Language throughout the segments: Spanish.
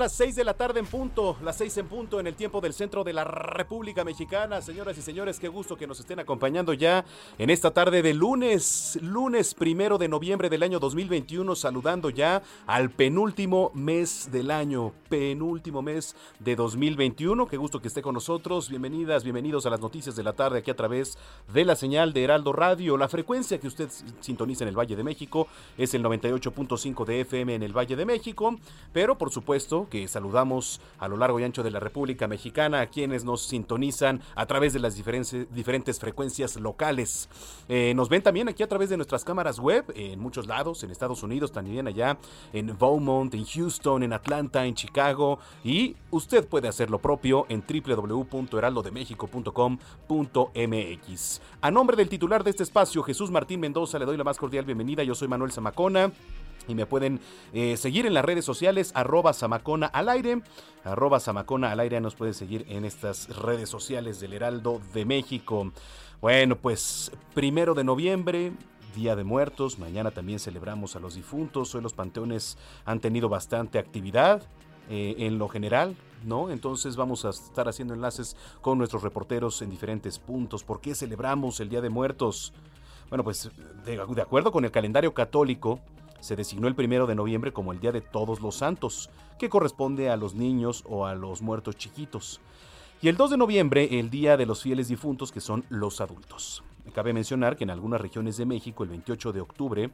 Las 6 de la tarde en punto, las 6 en punto en el tiempo del centro de la República Mexicana. Señoras y señores, qué gusto que nos estén acompañando ya en esta tarde de lunes, lunes primero de noviembre del año 2021, saludando ya al penúltimo mes del año, penúltimo mes de 2021. Qué gusto que esté con nosotros. Bienvenidas, bienvenidos a las noticias de la tarde aquí a través de la señal de Heraldo Radio. La frecuencia que usted sintoniza en el Valle de México es el 98.5 de FM en el Valle de México, pero por supuesto que saludamos a lo largo y ancho de la República Mexicana, a quienes nos sintonizan a través de las diferentes, frecuencias locales. Eh, nos ven también aquí a través de nuestras cámaras web en muchos lados, en Estados Unidos, también allá en Beaumont, en Houston, en Atlanta, en Chicago. Y usted puede hacer lo propio en www.heraldodemexico.com.mx. A nombre del titular de este espacio, Jesús Martín Mendoza, le doy la más cordial bienvenida. Yo soy Manuel Zamacona. Y me pueden eh, seguir en las redes sociales, arroba Samacona al aire. Arroba Samacona al aire nos pueden seguir en estas redes sociales del Heraldo de México. Bueno, pues primero de noviembre, Día de Muertos. Mañana también celebramos a los difuntos. Hoy los panteones han tenido bastante actividad eh, en lo general. ¿No? Entonces vamos a estar haciendo enlaces con nuestros reporteros en diferentes puntos. ¿Por qué celebramos el Día de Muertos? Bueno, pues de, de acuerdo con el calendario católico, se designó el primero de noviembre como el Día de Todos los Santos, que corresponde a los niños o a los muertos chiquitos. Y el 2 de noviembre, el Día de los Fieles Difuntos, que son los adultos. Cabe mencionar que en algunas regiones de México, el 28 de octubre,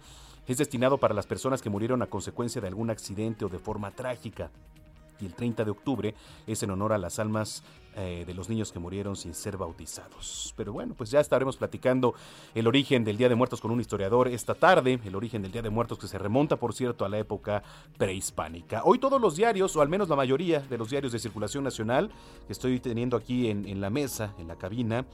es destinado para las personas que murieron a consecuencia de algún accidente o de forma trágica y el 30 de octubre es en honor a las almas eh, de los niños que murieron sin ser bautizados. Pero bueno, pues ya estaremos platicando el origen del Día de Muertos con un historiador esta tarde, el origen del Día de Muertos que se remonta, por cierto, a la época prehispánica. Hoy todos los diarios, o al menos la mayoría de los diarios de circulación nacional que estoy teniendo aquí en, en la mesa, en la cabina,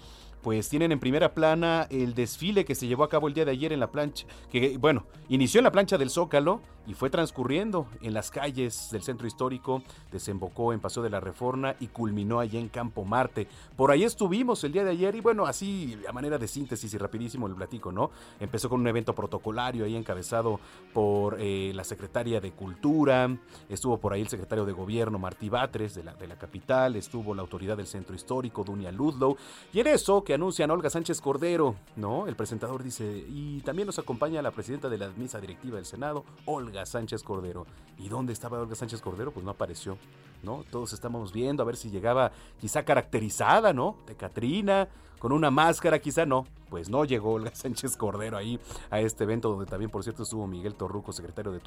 pues tienen en primera plana el desfile que se llevó a cabo el día de ayer en la plancha, que bueno, inició en la plancha del Zócalo y fue transcurriendo en las calles del centro histórico, desembocó en Paseo de la Reforma y culminó allí en Campo Marte. Por ahí estuvimos el día de ayer y bueno, así a manera de síntesis y rapidísimo el platico, ¿no? Empezó con un evento protocolario ahí encabezado por eh, la secretaria de Cultura, estuvo por ahí el secretario de Gobierno Martí Batres de la, de la capital, estuvo la autoridad del centro histórico, Dunia Ludlow, y en eso que anuncian Olga Sánchez Cordero, ¿no? El presentador dice, y también nos acompaña la presidenta de la mesa directiva del Senado, Olga Sánchez Cordero. ¿Y dónde estaba Olga Sánchez Cordero? Pues no apareció, ¿no? Todos estábamos viendo a ver si llegaba quizá caracterizada, ¿no? De Catrina, con una máscara, quizá no. Pues no llegó Olga Sánchez Cordero ahí a este evento donde también, por cierto, estuvo Miguel Torruco, secretario de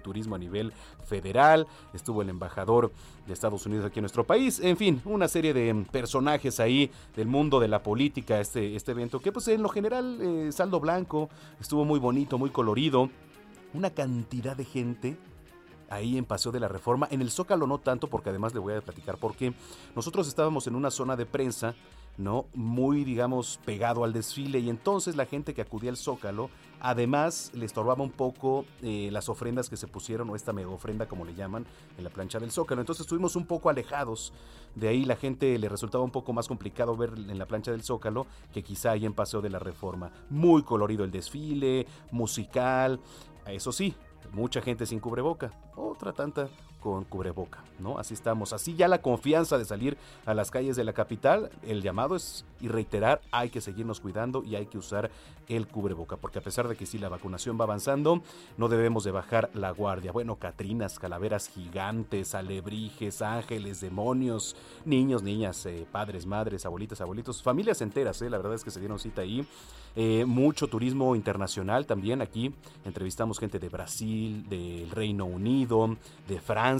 turismo, a nivel federal, estuvo el embajador de Estados Unidos aquí en nuestro país, en fin, una serie de personajes ahí del mundo de la política, este, este evento, que pues en lo general, eh, saldo blanco, estuvo muy bonito, muy colorido, una cantidad de gente ahí en Paseo de la Reforma. En el Zócalo no tanto, porque además le voy a platicar porque nosotros estábamos en una zona de prensa ¿no? Muy, digamos, pegado al desfile y entonces la gente que acudía al Zócalo, además le estorbaba un poco eh, las ofrendas que se pusieron, o esta mega ofrenda como le llaman, en la plancha del Zócalo. Entonces estuvimos un poco alejados, de ahí la gente le resultaba un poco más complicado ver en la plancha del Zócalo que quizá ahí en Paseo de la Reforma. Muy colorido el desfile, musical, eso sí, mucha gente sin cubreboca, otra tanta con cubreboca, ¿no? Así estamos. Así ya la confianza de salir a las calles de la capital, el llamado es y reiterar, hay que seguirnos cuidando y hay que usar el cubreboca, porque a pesar de que sí la vacunación va avanzando, no debemos de bajar la guardia. Bueno, catrinas, calaveras gigantes, alebrijes, ángeles, demonios, niños, niñas, eh, padres, madres, abuelitas, abuelitos, familias enteras, eh, la verdad es que se dieron cita ahí. Eh, mucho turismo internacional también aquí. Entrevistamos gente de Brasil, del Reino Unido, de Francia,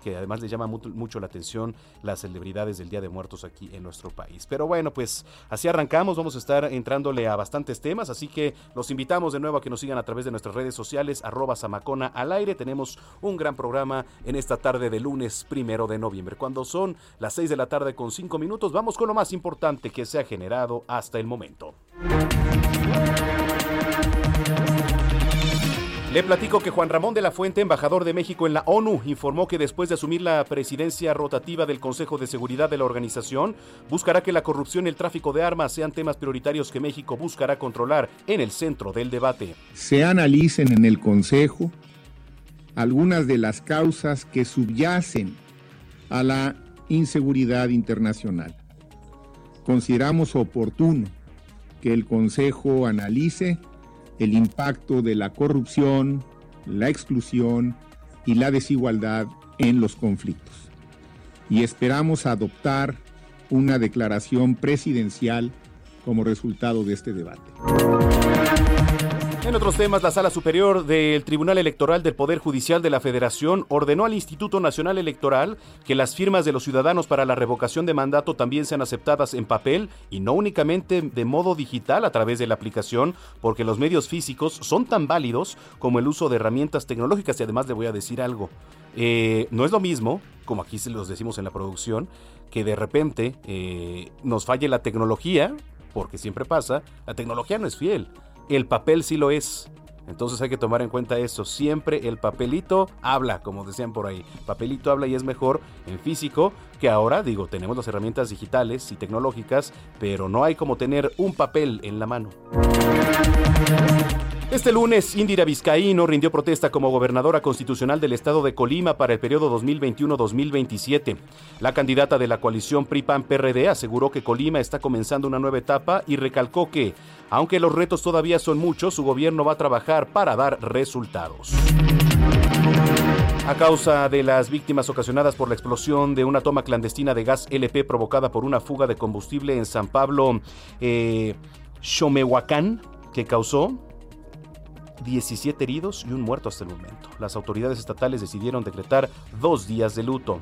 que además le llama mucho la atención las celebridades del Día de Muertos aquí en nuestro país. Pero bueno, pues así arrancamos, vamos a estar entrándole a bastantes temas, así que los invitamos de nuevo a que nos sigan a través de nuestras redes sociales, arroba Samacona al aire. Tenemos un gran programa en esta tarde de lunes primero de noviembre. Cuando son las 6 de la tarde con 5 minutos, vamos con lo más importante que se ha generado hasta el momento. Le platico que Juan Ramón de la Fuente, embajador de México en la ONU, informó que después de asumir la presidencia rotativa del Consejo de Seguridad de la organización, buscará que la corrupción y el tráfico de armas sean temas prioritarios que México buscará controlar en el centro del debate. Se analicen en el Consejo algunas de las causas que subyacen a la inseguridad internacional. Consideramos oportuno que el Consejo analice el impacto de la corrupción, la exclusión y la desigualdad en los conflictos. Y esperamos adoptar una declaración presidencial como resultado de este debate. En otros temas, la Sala Superior del Tribunal Electoral del Poder Judicial de la Federación ordenó al Instituto Nacional Electoral que las firmas de los ciudadanos para la revocación de mandato también sean aceptadas en papel y no únicamente de modo digital a través de la aplicación, porque los medios físicos son tan válidos como el uso de herramientas tecnológicas. Y además le voy a decir algo, eh, no es lo mismo, como aquí se los decimos en la producción, que de repente eh, nos falle la tecnología, porque siempre pasa, la tecnología no es fiel el papel sí lo es. Entonces hay que tomar en cuenta eso. Siempre el papelito habla, como decían por ahí. Papelito habla y es mejor en físico que ahora, digo, tenemos las herramientas digitales y tecnológicas, pero no hay como tener un papel en la mano. Este lunes, Indira Vizcaíno rindió protesta como gobernadora constitucional del estado de Colima para el periodo 2021-2027. La candidata de la coalición PRI-PAN-PRD aseguró que Colima está comenzando una nueva etapa y recalcó que, aunque los retos todavía son muchos, su gobierno va a trabajar para dar resultados. A causa de las víctimas ocasionadas por la explosión de una toma clandestina de gas LP provocada por una fuga de combustible en San Pablo, eh, Xomehuacán, que causó 17 heridos y un muerto hasta el momento. Las autoridades estatales decidieron decretar dos días de luto.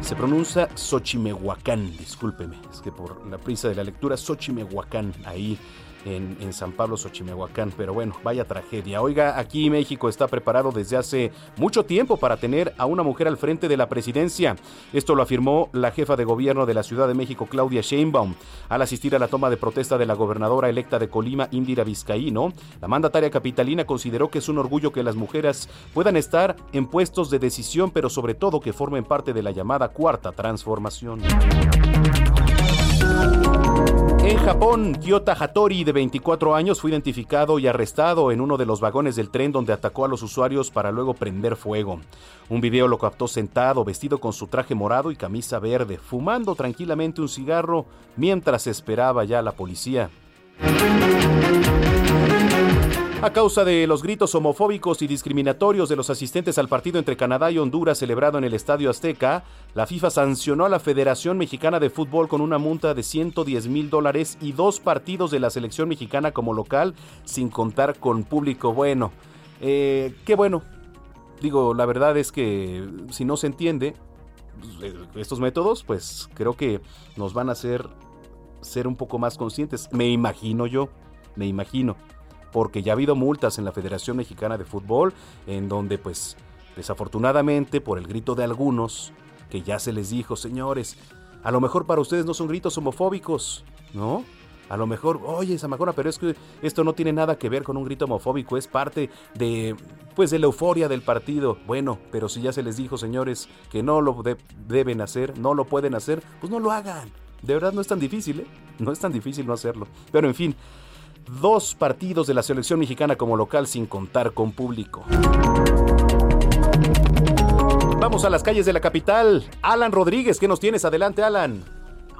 Se pronuncia Xochimehuacán, discúlpeme, es que por la prisa de la lectura, Xochimehuacán, ahí en, San Pablo, Xochimehuacán. Pero bueno, vaya tragedia. Oiga, aquí México está preparado desde hace mucho tiempo para tener a una mujer al frente de la presidencia. Esto lo afirmó la jefa de gobierno de la Ciudad de México, Claudia Sheinbaum, al asistir a la toma de protesta de la gobernadora electa de Colima, Indira Vizcaíno. La mandataria capitalina consideró que es un orgullo que las mujeres puedan estar en puestos de decisión, pero sobre todo que formen parte de la llamada cuarta transformación. En Japón, Kyota Hattori, de 24 años, fue identificado y arrestado en uno de los vagones del tren donde atacó a los usuarios para luego prender fuego. Un video lo captó sentado, vestido con su traje morado y camisa verde, fumando tranquilamente un cigarro mientras esperaba ya la policía. A causa de los gritos homofóbicos y discriminatorios de los asistentes al partido entre Canadá y Honduras celebrado en el Estadio Azteca, la FIFA sancionó a la Federación Mexicana de Fútbol con una multa de 110 mil dólares y dos partidos de la selección mexicana como local, sin contar con público bueno. Eh, qué bueno. Digo, la verdad es que si no se entiende pues, estos métodos, pues creo que nos van a hacer ser un poco más conscientes. Me imagino yo, me imagino porque ya ha habido multas en la Federación Mexicana de Fútbol, en donde pues desafortunadamente por el grito de algunos que ya se les dijo, señores, a lo mejor para ustedes no son gritos homofóbicos, ¿no? A lo mejor, oye, Zamacona, pero es que esto no tiene nada que ver con un grito homofóbico, es parte de, pues, de la euforia del partido. Bueno, pero si ya se les dijo, señores, que no lo deben hacer, no lo pueden hacer, pues no lo hagan. De verdad no es tan difícil, ¿eh? No es tan difícil no hacerlo. Pero en fin, dos partidos de la selección mexicana como local sin contar con público. Vamos a las calles de la capital. Alan Rodríguez, ¿qué nos tienes? Adelante, Alan.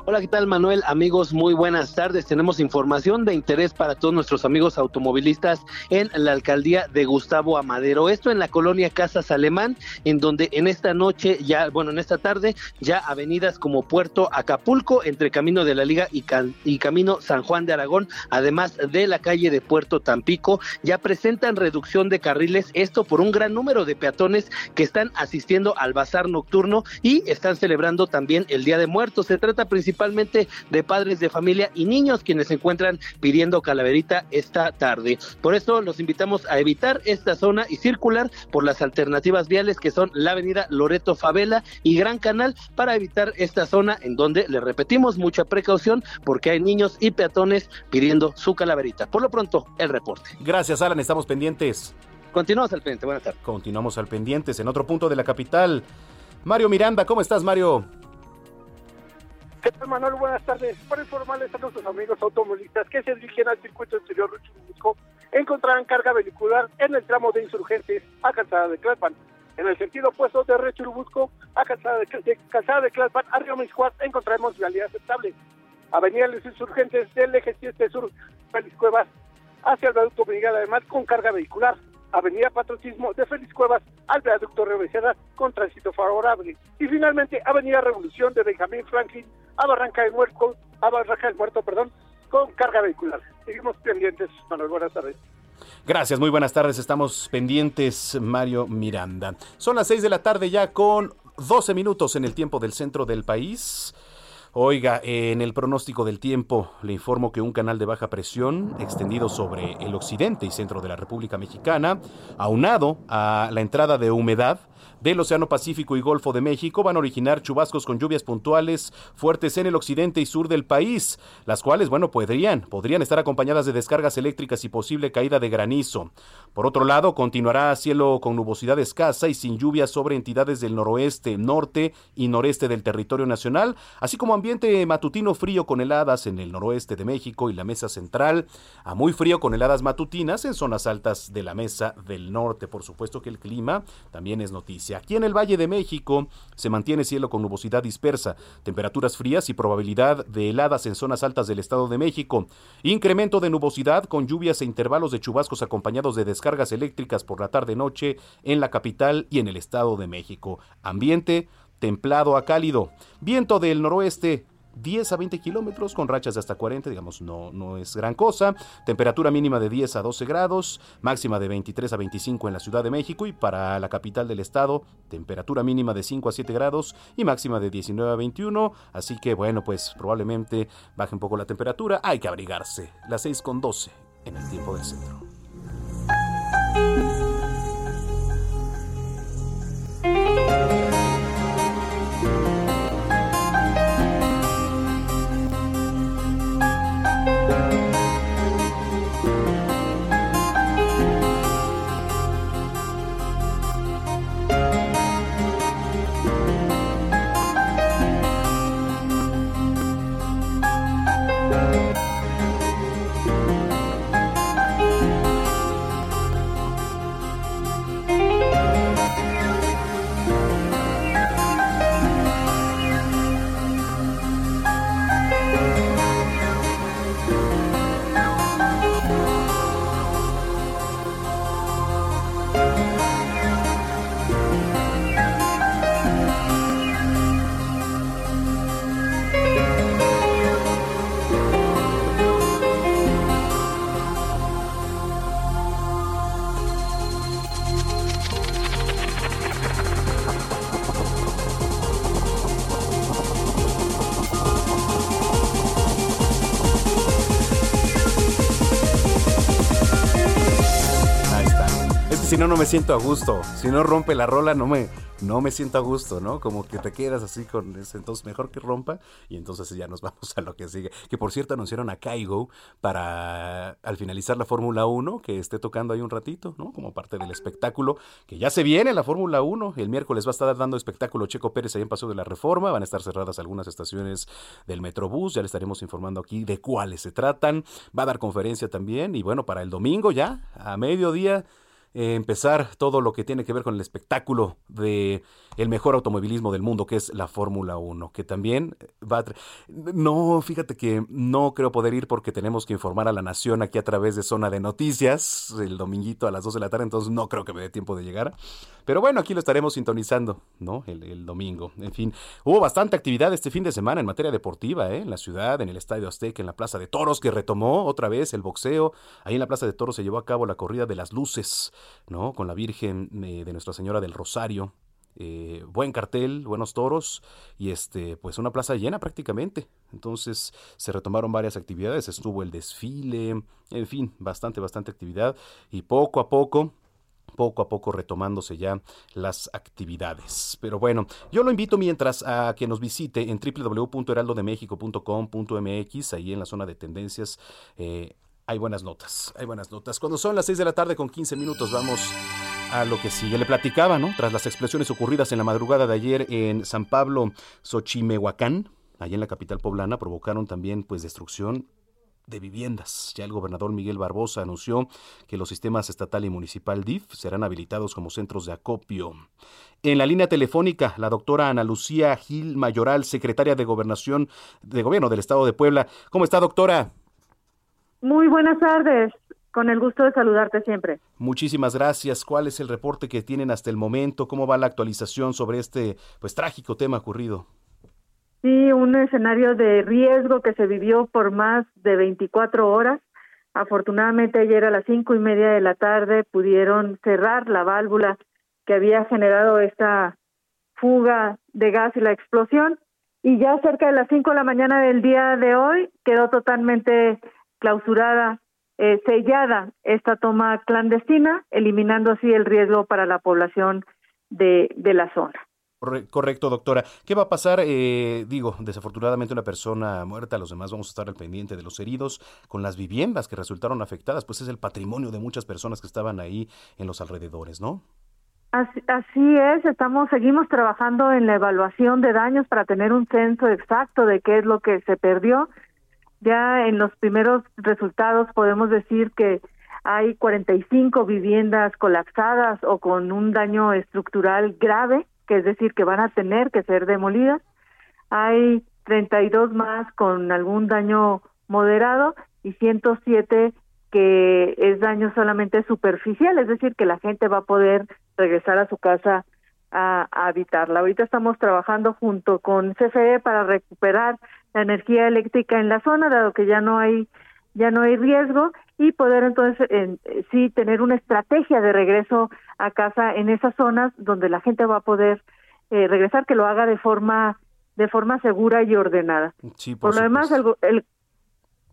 Hola, ¿qué tal Manuel? Amigos, muy buenas tardes. Tenemos información de interés para todos nuestros amigos automovilistas en la alcaldía de Gustavo Amadero. Esto en la colonia Casas Alemán, en donde en esta noche, ya, bueno, en esta tarde, ya avenidas como Puerto Acapulco, entre Camino de la Liga y, y Camino San Juan de Aragón, además de la calle de Puerto Tampico, ya presentan reducción de carriles, esto por un gran número de peatones que están asistiendo al bazar nocturno y están celebrando también el Día de Muertos. Se trata principalmente principalmente de padres de familia y niños quienes se encuentran pidiendo calaverita esta tarde. Por eso los invitamos a evitar esta zona y circular por las alternativas viales que son la avenida Loreto Favela y Gran Canal para evitar esta zona en donde le repetimos mucha precaución porque hay niños y peatones pidiendo su calaverita. Por lo pronto, el reporte. Gracias, Alan, estamos pendientes. Continuamos al pendiente, buenas tardes. Continuamos al pendientes en otro punto de la capital. Mario Miranda, ¿cómo estás, Mario? ¿Qué Manuel? Buenas tardes. Para informarles a nuestros amigos automovilistas que se dirigen al circuito exterior Churubusco, encontrarán carga vehicular en el tramo de insurgentes a Calzada de Tlalpan. En el sentido opuesto de Rechurubusco a Calzada de, de, Calzada de a Río Miscuat encontraremos vialidad aceptable. Avenida Los Insurgentes del eje 7 sur, Félix Cuevas, hacia el viaducto Miguel además con carga vehicular. Avenida Patriotismo de Félix Cuevas al viaducto Río con tránsito favorable. Y finalmente Avenida Revolución de Benjamín Franklin a Barranca del Muerto, a Barranca del Muerto, perdón, con carga vehicular. Seguimos pendientes, Manuel, buenas tardes. Gracias, muy buenas tardes. Estamos pendientes, Mario Miranda. Son las 6 de la tarde ya con 12 minutos en el tiempo del centro del país. Oiga, en el pronóstico del tiempo le informo que un canal de baja presión extendido sobre el occidente y centro de la República Mexicana, aunado a la entrada de humedad, del Océano Pacífico y Golfo de México van a originar chubascos con lluvias puntuales fuertes en el occidente y sur del país, las cuales, bueno, podrían, podrían estar acompañadas de descargas eléctricas y posible caída de granizo. Por otro lado, continuará cielo con nubosidad escasa y sin lluvias sobre entidades del noroeste, norte y noreste del territorio nacional, así como ambiente matutino frío con heladas en el noroeste de México y la mesa central, a muy frío con heladas matutinas en zonas altas de la mesa del norte. Por supuesto que el clima también es noticia. Aquí en el Valle de México se mantiene cielo con nubosidad dispersa, temperaturas frías y probabilidad de heladas en zonas altas del Estado de México. Incremento de nubosidad con lluvias e intervalos de chubascos acompañados de descargas eléctricas por la tarde-noche en la capital y en el Estado de México. Ambiente templado a cálido. Viento del noroeste 10 a 20 kilómetros con rachas de hasta 40, digamos, no, no es gran cosa. Temperatura mínima de 10 a 12 grados, máxima de 23 a 25 en la Ciudad de México y para la capital del estado, temperatura mínima de 5 a 7 grados y máxima de 19 a 21. Así que bueno, pues probablemente baje un poco la temperatura. Hay que abrigarse. Las 6 con 12 en el tiempo del centro. Música si no, no me siento a gusto. Si no rompe la rola, no me, no me siento a gusto, ¿no? Como que te quedas así con ese, entonces mejor que rompa y entonces ya nos vamos a lo que sigue. Que por cierto anunciaron a Kaigo para al finalizar la Fórmula 1 que esté tocando ahí un ratito, ¿no? Como parte del espectáculo que ya se viene la Fórmula 1. El miércoles va a estar dando espectáculo Checo Pérez ahí en Paso de la Reforma, van a estar cerradas algunas estaciones del Metrobús, ya le estaremos informando aquí de cuáles se tratan. Va a dar conferencia también y bueno, para el domingo ya a mediodía eh, empezar todo lo que tiene que ver con el espectáculo de el mejor automovilismo del mundo, que es la Fórmula 1, que también va a... No, fíjate que no creo poder ir porque tenemos que informar a la nación aquí a través de Zona de Noticias el dominguito a las 2 de la tarde, entonces no creo que me dé tiempo de llegar. Pero bueno, aquí lo estaremos sintonizando, ¿no? El, el domingo. En fin, hubo bastante actividad este fin de semana en materia deportiva, ¿eh? En la ciudad, en el Estadio Azteca, en la Plaza de Toros, que retomó otra vez el boxeo. Ahí en la Plaza de Toros se llevó a cabo la corrida de las luces. ¿no? Con la Virgen de Nuestra Señora del Rosario. Eh, buen cartel, buenos toros y este, pues una plaza llena prácticamente. Entonces se retomaron varias actividades, estuvo el desfile, en fin, bastante, bastante actividad y poco a poco poco a poco retomándose ya las actividades. Pero bueno, yo lo invito mientras a que nos visite en www.heraldodemexico.com.mx, ahí en la zona de tendencias. Eh, hay buenas notas, hay buenas notas. Cuando son las 6 de la tarde con 15 minutos vamos a lo que sigue. Le platicaba, ¿no? Tras las explosiones ocurridas en la madrugada de ayer en San Pablo, Xochimehuacán, allá en la capital poblana, provocaron también pues destrucción de viviendas. Ya el gobernador Miguel Barbosa anunció que los sistemas estatal y municipal DIF serán habilitados como centros de acopio. En la línea telefónica, la doctora Ana Lucía Gil Mayoral, secretaria de Gobernación de Gobierno del Estado de Puebla. ¿Cómo está, doctora? Muy buenas tardes. Con el gusto de saludarte siempre. Muchísimas gracias. ¿Cuál es el reporte que tienen hasta el momento? ¿Cómo va la actualización sobre este pues trágico tema ocurrido? Sí, un escenario de riesgo que se vivió por más de 24 horas. Afortunadamente ayer a las cinco y media de la tarde pudieron cerrar la válvula que había generado esta fuga de gas y la explosión. Y ya cerca de las cinco de la mañana del día de hoy quedó totalmente clausurada, eh, sellada esta toma clandestina, eliminando así el riesgo para la población de, de la zona. Correcto, doctora. ¿Qué va a pasar? Eh, digo, desafortunadamente una persona muerta, los demás vamos a estar al pendiente de los heridos, con las viviendas que resultaron afectadas, pues es el patrimonio de muchas personas que estaban ahí en los alrededores, ¿no? Así, así es, estamos, seguimos trabajando en la evaluación de daños para tener un censo exacto de qué es lo que se perdió ya en los primeros resultados podemos decir que hay 45 viviendas colapsadas o con un daño estructural grave, que es decir, que van a tener que ser demolidas. Hay 32 más con algún daño moderado y 107 que es daño solamente superficial, es decir, que la gente va a poder regresar a su casa a, a habitarla. Ahorita estamos trabajando junto con CFE para recuperar la energía eléctrica en la zona, dado que ya no hay ya no hay riesgo y poder entonces en, sí tener una estrategia de regreso a casa en esas zonas donde la gente va a poder eh, regresar que lo haga de forma de forma segura y ordenada. Sí, por, por lo demás el, el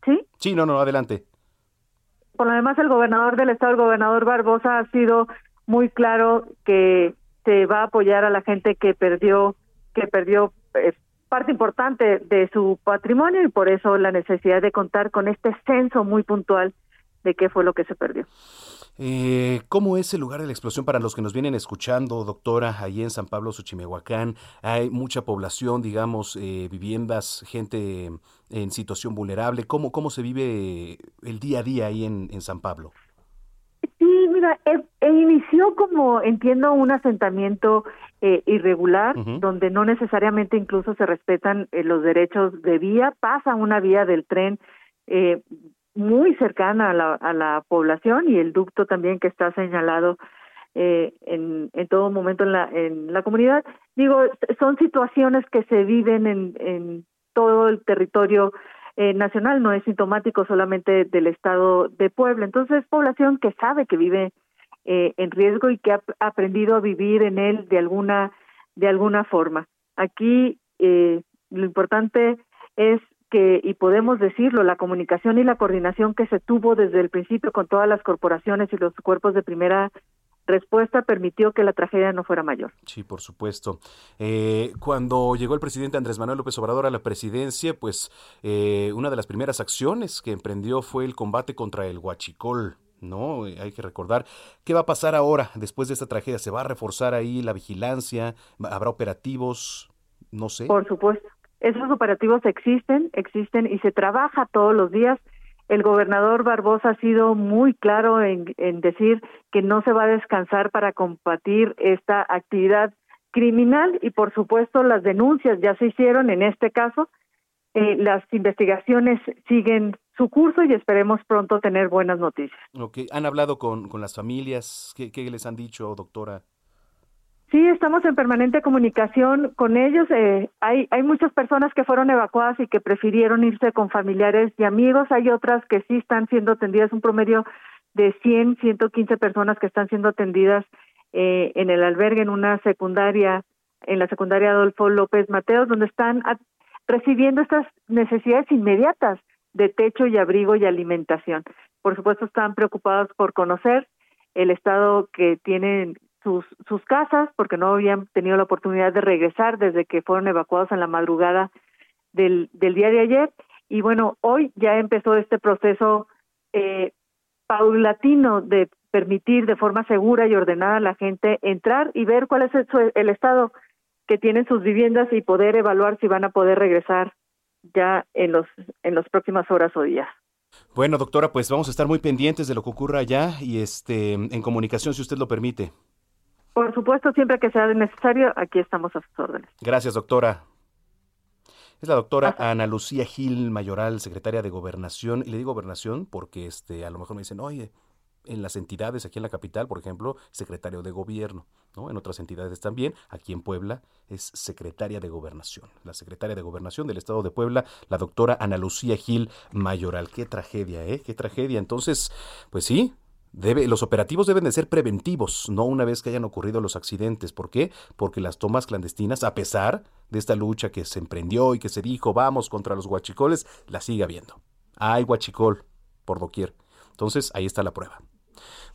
sí sí no no adelante. Por lo demás el gobernador del estado el gobernador Barbosa ha sido muy claro que se va a apoyar a la gente que perdió que perdió eh, parte importante de su patrimonio y por eso la necesidad de contar con este censo muy puntual de qué fue lo que se perdió. Eh, ¿Cómo es el lugar de la explosión para los que nos vienen escuchando, doctora, ahí en San Pablo, Xochimehuacán? Hay mucha población, digamos, eh, viviendas, gente en situación vulnerable. ¿Cómo, ¿Cómo se vive el día a día ahí en San Pablo? Mira, e, e inició como, entiendo, un asentamiento eh, irregular, uh -huh. donde no necesariamente incluso se respetan eh, los derechos de vía, pasa una vía del tren eh, muy cercana a la, a la población y el ducto también que está señalado eh, en, en todo momento en la, en la comunidad. Digo, son situaciones que se viven en, en todo el territorio eh, nacional, no es sintomático solamente del estado de Puebla. Entonces, es población que sabe que vive eh, en riesgo y que ha aprendido a vivir en él de alguna de alguna forma. Aquí eh, lo importante es que y podemos decirlo la comunicación y la coordinación que se tuvo desde el principio con todas las corporaciones y los cuerpos de primera respuesta permitió que la tragedia no fuera mayor. Sí, por supuesto. Eh, cuando llegó el presidente Andrés Manuel López Obrador a la presidencia, pues eh, una de las primeras acciones que emprendió fue el combate contra el huachicol. ¿no? Eh, hay que recordar qué va a pasar ahora después de esta tragedia. ¿Se va a reforzar ahí la vigilancia? ¿Habrá operativos? No sé. Por supuesto. Esos operativos existen, existen y se trabaja todos los días. El gobernador Barbosa ha sido muy claro en, decir que no se va a descansar para combatir esta actividad criminal y por supuesto las denuncias ya se hicieron en este caso. Eh, las investigaciones siguen su curso y esperemos pronto tener buenas noticias. ¿Han hablado con, las familias? ¿Qué, ¿Qué, les han dicho, doctora? Sí, estamos en permanente comunicación con ellos. Eh, hay, hay muchas personas que fueron evacuadas y que prefirieron irse con familiares y amigos. Hay otras que sí están siendo atendidas, un promedio de 100, 115 personas que están siendo atendidas eh, en el albergue, en una secundaria, en la secundaria Adolfo López Mateos, donde están recibiendo estas necesidades inmediatas de techo y abrigo y alimentación. Por supuesto, están preocupados por conocer el estado que tienen sus, sus casas porque no habían tenido la oportunidad de regresar desde que fueron evacuados en la madrugada del, del día de ayer. Y bueno, hoy ya empezó este proceso eh, paulatino de permitir de forma segura y ordenada a la gente entrar y ver cuál es el, el estado que tienen sus viviendas y poder evaluar si van a poder regresar ya en los en las próximas horas o días. Bueno, doctora, pues vamos a estar muy pendientes de lo que ocurra allá y este en comunicación si usted lo permite. Por supuesto, siempre que sea necesario, aquí estamos a sus órdenes. Gracias, doctora. Es la doctora Ana Lucía Gil Mayoral, secretaria de Gobernación. Y le digo Gobernación porque este, a lo mejor me dicen, oye, en las entidades aquí en la capital, por ejemplo, secretario de gobierno, ¿no? En otras entidades también, aquí en Puebla es secretaria de gobernación, la secretaria de gobernación del estado de Puebla, la doctora Ana Lucía Gil Mayoral. Qué tragedia, ¿eh? Qué tragedia. Entonces, pues sí, Los operativos deben de ser preventivos, no una vez que hayan ocurrido los accidentes. ¿Por qué? Porque las tomas clandestinas, a pesar de esta lucha que se emprendió y que se dijo vamos contra los huachicoles, la sigue habiendo. Hay huachicol por doquier. Entonces, ahí está la prueba.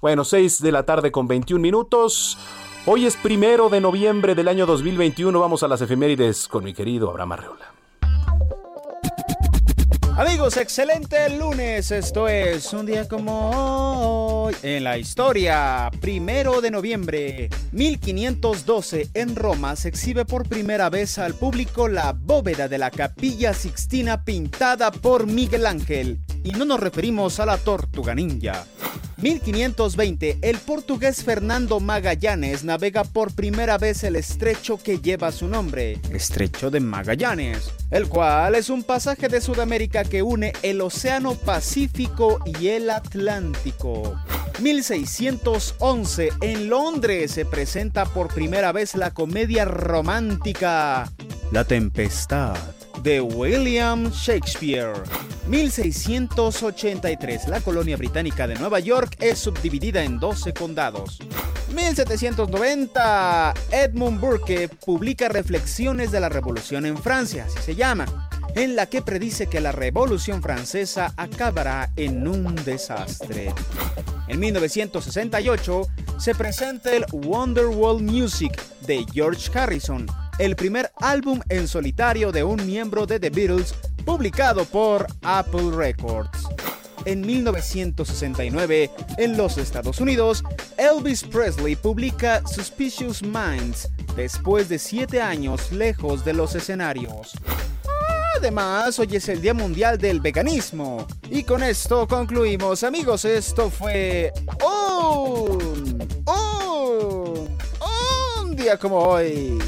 Bueno, 6 de la tarde con 21 minutos. Hoy es primero de noviembre del año 2021. Vamos a las efemérides con mi querido Abraham Arreola. Amigos, excelente lunes. Esto es un día como hoy en la historia. Primero de noviembre, 1512, en Roma se exhibe por primera vez al público la bóveda de la Capilla Sixtina pintada por Miguel Ángel. Y no nos referimos a la tortuga ninja. 1520, el portugués Fernando Magallanes navega por primera vez el estrecho que lleva su nombre, Estrecho de Magallanes, el cual es un pasaje de Sudamérica que une el Océano Pacífico y el Atlántico. 1611, en Londres se presenta por primera vez la comedia romántica. La Tempestad de William Shakespeare. 1683, la colonia británica de Nueva York es subdividida en 12 condados. 1790, Edmund Burke publica Reflexiones de la Revolución en Francia, así se llama, en la que predice que la Revolución Francesa acabará en un desastre. En 1968 se presenta el Wonderwall Music de George Harrison, el primer álbum en solitario de un miembro de The Beatles publicado por Apple Records. En 1969, en los Estados Unidos, Elvis Presley publica Suspicious Minds después de siete años lejos de los escenarios. Además, hoy es el Día Mundial del Veganismo. Y con esto concluimos, amigos. Esto fue un, un, un día como hoy.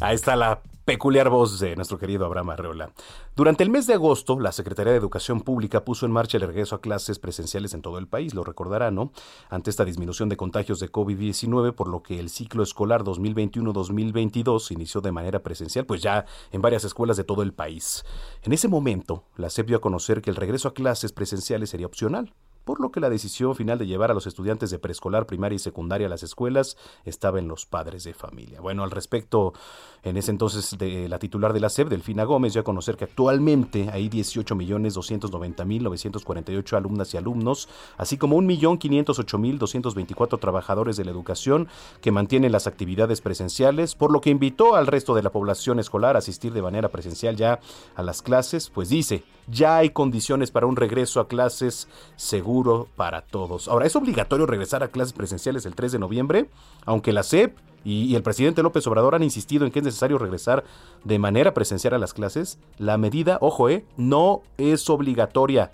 Ahí está la peculiar voz de nuestro querido Abraham Arreola. Durante el mes de agosto, la Secretaría de Educación Pública puso en marcha el regreso a clases presenciales en todo el país, lo recordará, ¿no? Ante esta disminución de contagios de COVID-19, por lo que el ciclo escolar 2021-2022 inició de manera presencial, pues ya en varias escuelas de todo el país. En ese momento, la SEP dio a conocer que el regreso a clases presenciales sería opcional por lo que la decisión final de llevar a los estudiantes de preescolar, primaria y secundaria a las escuelas estaba en los padres de familia. Bueno, al respecto, en ese entonces de la titular de la SEP, Delfina Gómez, ya a conocer que actualmente hay 18.290.948 alumnas y alumnos, así como 1.508.224 trabajadores de la educación que mantienen las actividades presenciales, por lo que invitó al resto de la población escolar a asistir de manera presencial ya a las clases, pues dice, ya hay condiciones para un regreso a clases seguro para todos. Ahora, ¿es obligatorio regresar a clases presenciales el 3 de noviembre? Aunque la SEP y, el presidente López Obrador han insistido en que es necesario regresar de manera presencial a las clases, la medida, ojo, eh, no es obligatoria.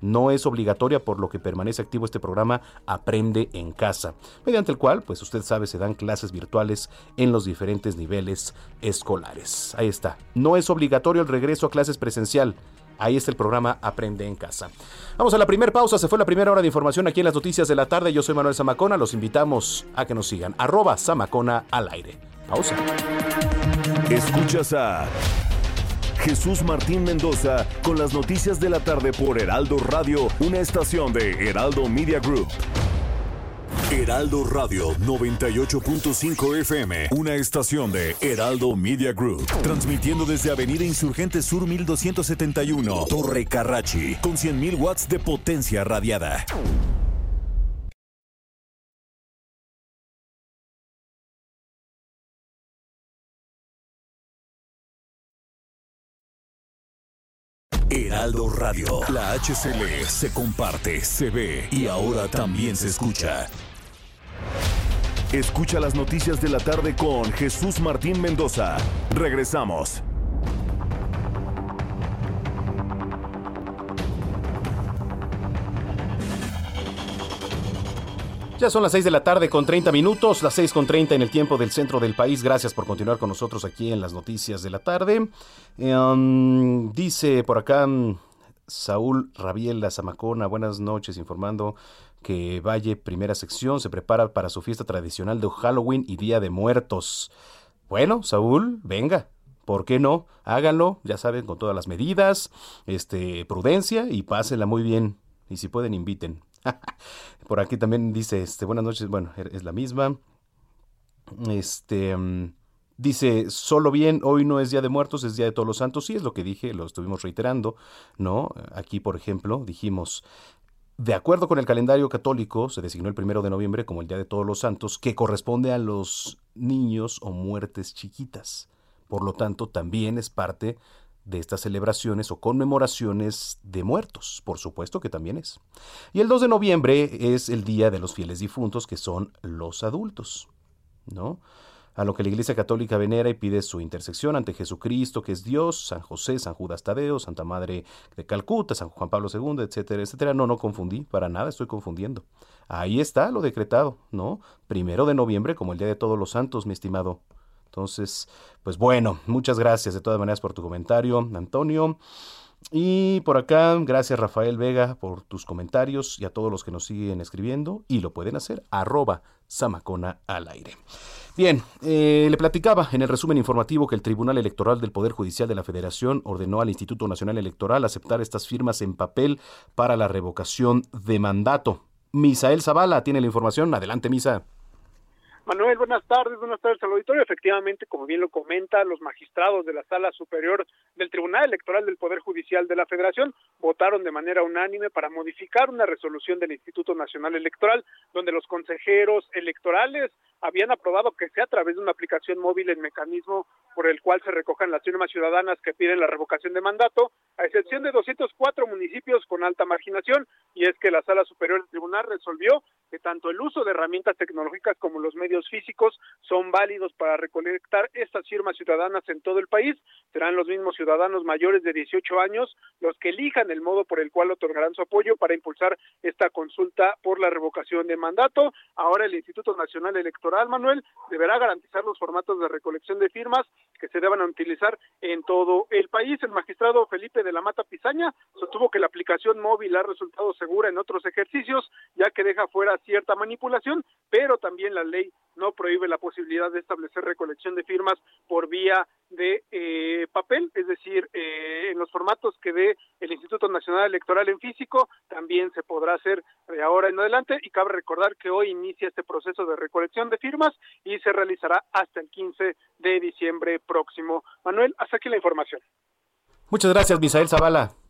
No es obligatoria, por lo que permanece activo este programa Aprende en Casa, mediante el cual, pues usted sabe, se dan clases virtuales en los diferentes niveles escolares. Ahí está. No es obligatorio el regreso a clases presencial. Ahí está el programa Aprende en Casa. Vamos a la primera pausa. Se fue la primera hora de información aquí en las noticias de la tarde. Yo soy Manuel Zamacona. Los invitamos a que nos sigan. Arroba Zamacona al aire. Pausa. Escuchas a Jesús Martín Mendoza con las noticias de la tarde por Heraldo Radio, una estación de Heraldo Media Group. Heraldo Radio 98.5 FM, una estación de Heraldo Media Group, transmitiendo desde Avenida Insurgente Sur 1271, Torre Carrachi, con 100.000 watts de potencia radiada. Heraldo Radio, la HCL se comparte, se ve y ahora también se escucha. Escucha las noticias de la tarde con Jesús Martín Mendoza. Regresamos. Ya son las 6 de la tarde con 30 minutos, las 6 con 30 en el tiempo del centro del país. Gracias por continuar con nosotros aquí en las noticias de la tarde. Em, dice por acá mm, Saúl Rabiela Zamacona, buenas noches, informando que Valle, primera sección, se prepara para su fiesta tradicional de Halloween y Día de Muertos. Bueno, Saúl, venga, ¿Por qué no? Háganlo, ya saben, con todas las medidas, este, prudencia y pásenla muy bien. Y si pueden, inviten. Por aquí también dice, este, buenas noches, bueno, es la misma. Este, mm, dice, solo bien, hoy no es Día de Muertos, es Día de Todos los Santos. Sí, es lo que dije, lo estuvimos reiterando, ¿no? Aquí, por ejemplo, dijimos, de acuerdo con el calendario católico, se designó el primero de noviembre como el Día de Todos los Santos, que corresponde a los niños o muertes chiquitas. Por lo tanto, también es parte de estas celebraciones o conmemoraciones de muertos, por supuesto que también es. Y el 2 de noviembre es el Día de los Fieles Difuntos, que son los adultos, ¿no? A lo que la Iglesia Católica venera y pide su intersección ante Jesucristo, que es Dios, San José, San Judas Tadeo, Santa Madre de Calcuta, San Juan Pablo II, etcétera, etcétera. No, no confundí, para nada estoy confundiendo. Ahí está lo decretado, ¿no? Primero de noviembre, como el Día de Todos los Santos, mi estimado. Entonces, pues bueno, muchas gracias de todas maneras por tu comentario, Antonio. Y por acá, gracias Rafael Vega por tus comentarios y a todos los que nos siguen escribiendo y lo pueden hacer arroba Samacona al aire. Bien, eh, le platicaba en el resumen informativo que el Tribunal Electoral del Poder Judicial de la Federación ordenó al Instituto Nacional Electoral aceptar estas firmas en papel para la revocación de mandato. Misael Zavala tiene la información. Adelante, Misa. Manuel, buenas tardes, buenas tardes al auditorio. Efectivamente, como bien lo comenta, los magistrados de la Sala Superior del Tribunal Electoral del Poder Judicial de la Federación votaron de manera unánime para modificar una resolución del Instituto Nacional Electoral, donde los consejeros electorales habían aprobado que sea a través de una aplicación móvil el mecanismo por el cual se recojan las firmas ciudadanas que piden la revocación de mandato, a excepción de 204 municipios con alta marginación, y es que la Sala Superior del Tribunal resolvió que tanto el uso de herramientas tecnológicas como los medios físicos son válidos para recolectar estas firmas ciudadanas en todo el país. Serán los mismos ciudadanos mayores de 18 años los que elijan el modo por el cual otorgarán su apoyo para impulsar esta consulta por la revocación de mandato. Ahora el Instituto Nacional Electoral, Manuel, deberá garantizar los formatos de recolección de firmas que se deban utilizar en todo el país. El magistrado Felipe de la Mata Pizaña sostuvo que la aplicación móvil ha resultado segura en otros ejercicios, ya que deja fuera cierta manipulación, pero también la ley no prohíbe la posibilidad de establecer recolección de firmas por vía de eh, papel, es decir, eh, en los formatos que dé el Instituto Nacional Electoral en físico, también se podrá hacer de ahora en adelante y cabe recordar que hoy inicia este proceso de recolección de firmas y se realizará hasta el 15 de diciembre próximo. Manuel, hasta aquí la información. Muchas gracias, Misael Zavala.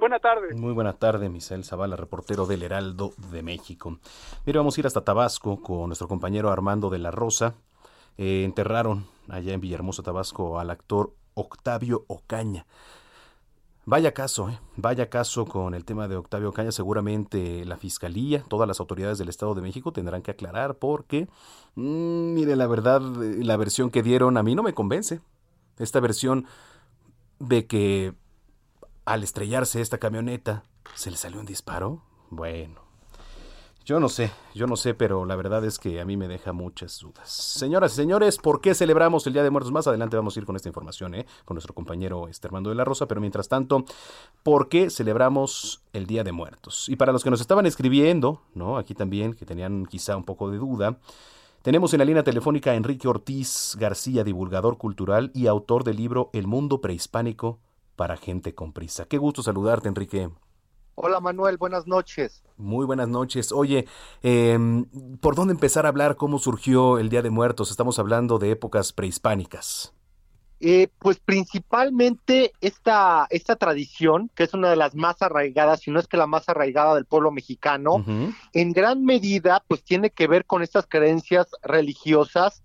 Buenas tardes. Muy buena tarde, Misael Zavala, reportero del Heraldo de México. Mire, vamos a ir hasta Tabasco con nuestro compañero Armando de la Rosa. Eh, enterraron allá en Villahermosa, Tabasco, al actor Octavio Ocaña. Vaya caso, ¿eh? vaya caso con el tema de Octavio Ocaña. Seguramente la Fiscalía, todas las autoridades del Estado de México tendrán que aclarar porque, mm, mire, la verdad, eh, la versión que dieron a mí no me convence. Esta versión de que al estrellarse esta camioneta, ¿se le salió un disparo? Bueno, yo no sé, yo no sé, pero la verdad es que a mí me deja muchas dudas. Señoras y señores, ¿por qué celebramos el Día de Muertos? Más adelante vamos a ir con esta información, ¿eh? con nuestro compañero este Armando de la Rosa, pero mientras tanto, ¿por qué celebramos el Día de Muertos? Y para los que nos estaban escribiendo, ¿no? Aquí también, que tenían quizá un poco de duda, tenemos en la línea telefónica a Enrique Ortiz García, divulgador cultural y autor del libro El Mundo Prehispánico para gente con prisa. Qué gusto saludarte, Enrique. Hola Manuel, buenas noches. Muy buenas noches. Oye, em, ¿por dónde empezar a hablar cómo surgió el Día de Muertos? Estamos hablando de épocas prehispánicas. Eh, pues principalmente esta, esta tradición, que es una de las más arraigadas, si no es que la más arraigada del pueblo mexicano, en gran medida pues tiene que ver con estas creencias religiosas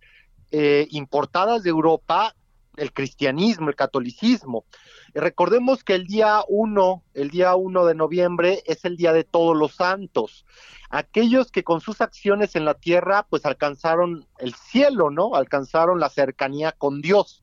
eh, importadas de Europa el cristianismo, el catolicismo. recordemos que el día 1, el día 1 de noviembre es el día de todos los santos. Aquellos que con sus acciones en la tierra pues alcanzaron el cielo, ¿no? Alcanzaron la cercanía con Dios.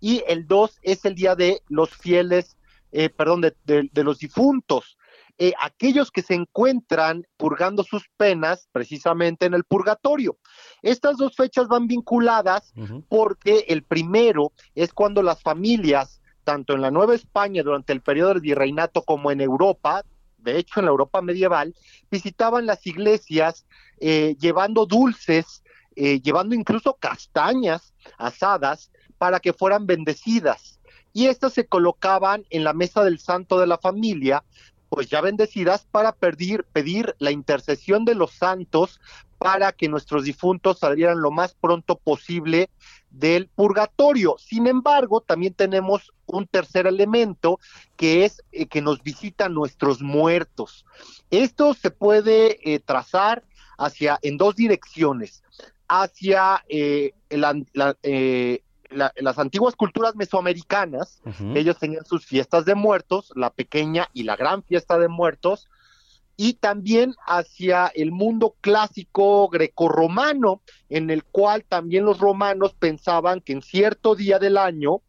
Y el 2 es el día de los fieles, eh, perdón, de, de los difuntos. Eh, aquellos que se encuentran purgando sus penas precisamente en el purgatorio. Estas dos fechas van vinculadas porque el primero es cuando las familias, tanto en la Nueva España durante el periodo del virreinato como en Europa, de hecho en la Europa medieval, visitaban las iglesias eh, llevando dulces, eh, llevando incluso castañas asadas para que fueran bendecidas. Y estas se colocaban en la mesa del santo de la familia pues ya bendecidas para pedir, pedir la intercesión de los santos para que nuestros difuntos salieran lo más pronto posible del purgatorio. Sin embargo, también tenemos un tercer elemento que es eh, que nos visitan nuestros muertos. Esto se puede eh, trazar hacia en dos direcciones, hacia eh, la, las antiguas culturas mesoamericanas, ellos tenían sus fiestas de muertos, la pequeña y la gran fiesta de muertos, y también hacia el mundo clásico grecorromano, en el cual también los romanos pensaban que en cierto día del año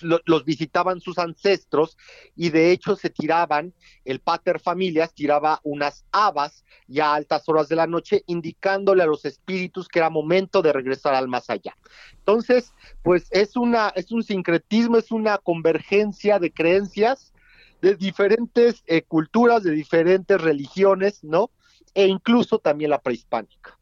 los visitaban sus ancestros y de hecho se tiraban, el pater familias tiraba unas habas ya a altas horas de la noche indicándole a los espíritus que era momento de regresar al más allá. Entonces, pues es una es un sincretismo, es una convergencia de creencias de diferentes eh, culturas, de diferentes religiones, ¿no? E incluso también la prehispánica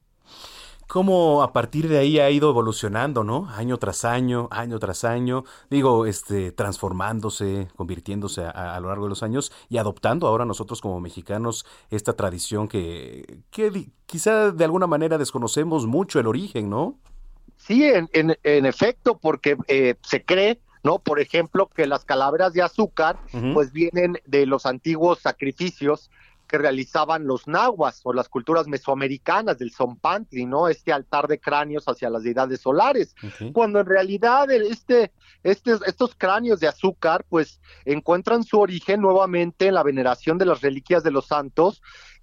cómo a partir de ahí ha ido evolucionando, ¿no? Año tras año, año tras año, digo, este, transformándose, convirtiéndose a, lo largo de los años y adoptando ahora nosotros como mexicanos esta tradición que, que quizá de alguna manera desconocemos mucho el origen, ¿no? Sí, en, en, efecto, porque eh, se cree ¿no? Por ejemplo, que las calaveras de azúcar, pues vienen de los antiguos sacrificios que realizaban los nahuas o las culturas mesoamericanas del Zompantli, ¿no? Este altar de cráneos hacia las deidades solares, cuando en realidad este, este, estos cráneos de azúcar pues encuentran su origen nuevamente en la veneración de las reliquias de los santos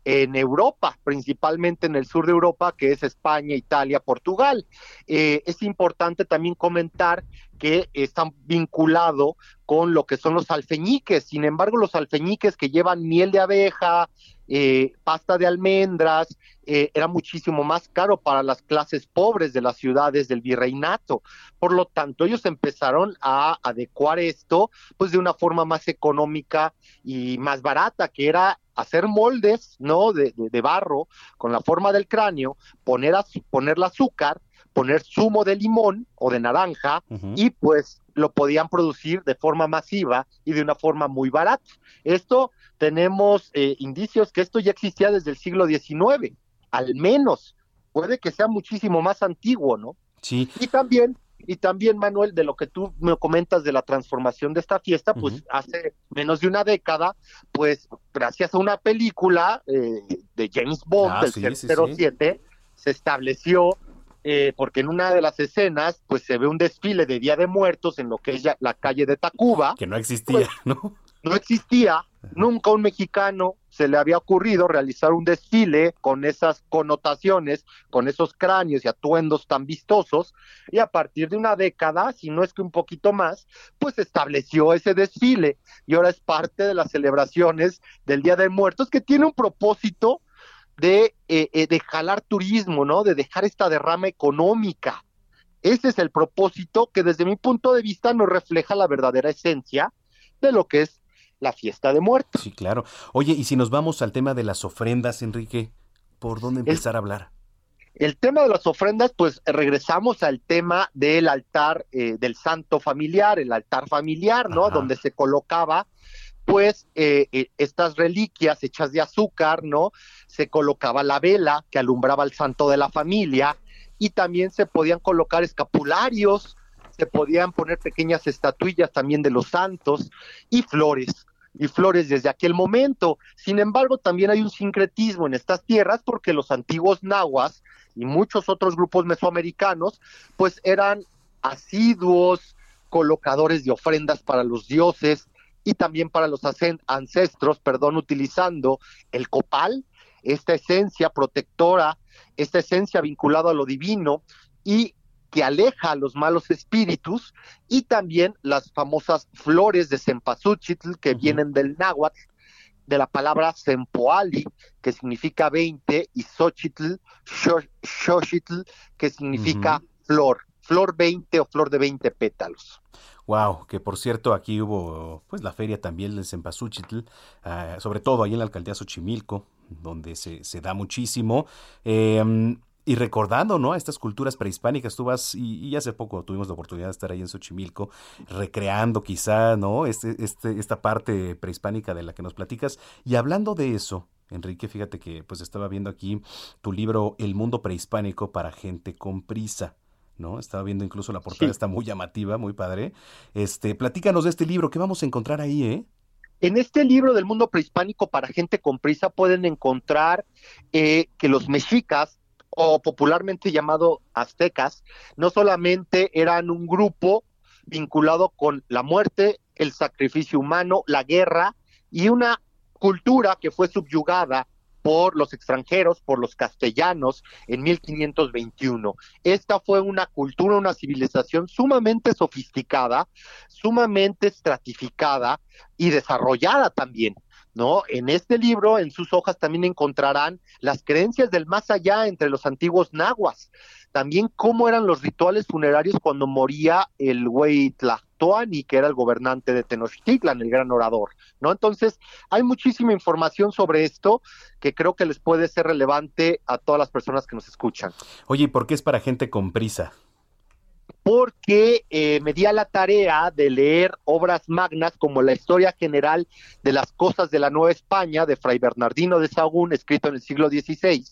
en Europa, principalmente en el sur de Europa, que es España, Italia, Portugal. Eh, es importante también comentar que están vinculados con lo que son los alfeñiques. Sin embargo, los alfeñiques que llevan miel de abeja, eh, pasta de almendras, eh, era muchísimo más caro para las clases pobres de las ciudades del virreinato. Por lo tanto, ellos empezaron a adecuar esto pues de una forma más económica y más barata, que era hacer moldes, ¿no? De, de, barro con la forma del cráneo, poner, ponerle azúcar, poner zumo de limón o de naranja y pues lo podían producir de forma masiva y de una forma muy barata. Esto tenemos eh, indicios que esto ya existía desde el siglo XIX, al menos. Puede que sea muchísimo más antiguo, ¿no? Sí. Y también y también, Manuel, de lo que tú me comentas de la transformación de esta fiesta, pues hace menos de una década, pues gracias a una película eh, de James Bond ah, del 007, se estableció, eh, porque en una de las escenas, pues se ve un desfile de Día de Muertos en lo que es ya la calle de Tacuba. Que no existía, pues, ¿no? No existía, nunca un mexicano se le había ocurrido realizar un desfile con esas connotaciones, con esos cráneos y atuendos tan vistosos, y a partir de una década, si no es que un poquito más, pues estableció ese desfile y ahora es parte de las celebraciones del Día de Muertos que tiene un propósito de, eh, eh, de jalar turismo, ¿no? De dejar esta derrama económica. Ese es el propósito que desde mi punto de vista nos refleja la verdadera esencia de lo que es la fiesta de muertos. Sí, claro. Oye, y si nos vamos al tema de las ofrendas, Enrique, ¿por dónde empezar a hablar? El tema de las ofrendas, pues regresamos al tema del altar eh, del santo familiar, el altar familiar, ¿no? Donde se colocaba, pues, eh, eh, estas reliquias hechas de azúcar, ¿no? Se colocaba la vela que alumbraba al santo de la familia y también se podían colocar escapularios, se podían poner pequeñas estatuillas también de los santos y flores y flores desde aquel momento. Sin embargo, también hay un sincretismo en estas tierras porque los antiguos nahuas y muchos otros grupos mesoamericanos pues eran asiduos colocadores de ofrendas para los dioses y también para los ancestros, perdón, utilizando el copal, esta esencia protectora, esta esencia vinculada a lo divino y que aleja a los malos espíritus y también las famosas flores de cempasúchitl que vienen del náhuatl, de la palabra sempoali, que significa 20, y xochitl, xochitl, que significa flor, flor 20 o flor de 20 pétalos. Wow, que por cierto aquí hubo pues la feria también del Cempasúchitl, ah, sobre todo ahí en la alcaldía Xochimilco, donde se, se da muchísimo. Eh, y recordando, ¿no? Estas culturas prehispánicas, tú vas, y, hace poco tuvimos la oportunidad de estar ahí en Xochimilco, recreando quizá, ¿no? Este, este, esta parte prehispánica de la que nos platicas. Y hablando de eso, Enrique, fíjate que pues estaba viendo aquí tu libro El mundo prehispánico para gente con prisa. ¿no? Estaba viendo incluso la portada, está muy llamativa, muy padre. Este, platícanos de este libro, ¿qué vamos a encontrar ahí, eh? En este libro del mundo prehispánico para gente con prisa pueden encontrar eh, que los mexicas o popularmente llamado aztecas, no solamente eran un grupo vinculado con la muerte, el sacrificio humano, la guerra y una cultura que fue subyugada por los extranjeros, por los castellanos en 1521. Esta fue una cultura, una civilización sumamente sofisticada, sumamente estratificada y desarrollada también. ¿No? En este libro, en sus hojas, también encontrarán las creencias del más allá entre los antiguos nahuas. También cómo eran los rituales funerarios cuando moría el güey Tlactoani, que era el gobernante de Tenochtitlan, el gran orador, ¿no? Entonces, hay muchísima información sobre esto que creo que les puede ser relevante a todas las personas que nos escuchan. Oye, ¿por qué es para gente con prisa? Porque eh, me di a la tarea de leer obras magnas como la Historia General de las Cosas de la Nueva España de Fray Bernardino de Sahagún, escrito en el siglo XVI,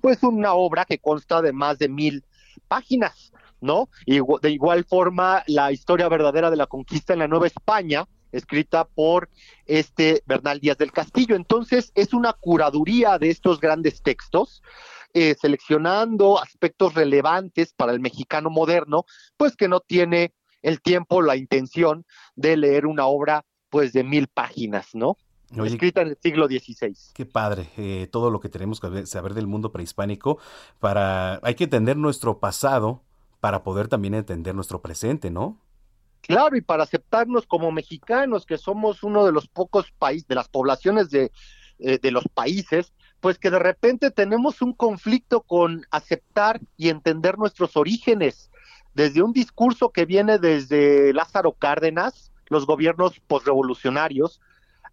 pues una obra que consta de más de mil páginas, ¿no? Y de igual forma, la historia verdadera de la conquista en la Nueva España, escrita por este Bernal Díaz del Castillo. Entonces, es una curaduría de estos grandes textos eh, seleccionando aspectos relevantes para el mexicano moderno, pues que no tiene el tiempo, la intención de leer una obra pues de mil páginas, ¿no? escrita en el siglo XVI. Qué padre, eh, todo lo que tenemos que saber del mundo prehispánico para, hay que entender nuestro pasado para poder también entender nuestro presente, ¿no? Claro, y para aceptarnos como mexicanos, que somos uno de los pocos países, de las poblaciones de, eh, de los países pues que de repente tenemos un conflicto con aceptar y entender nuestros orígenes, desde un discurso que viene desde Lázaro Cárdenas, los gobiernos posrevolucionarios,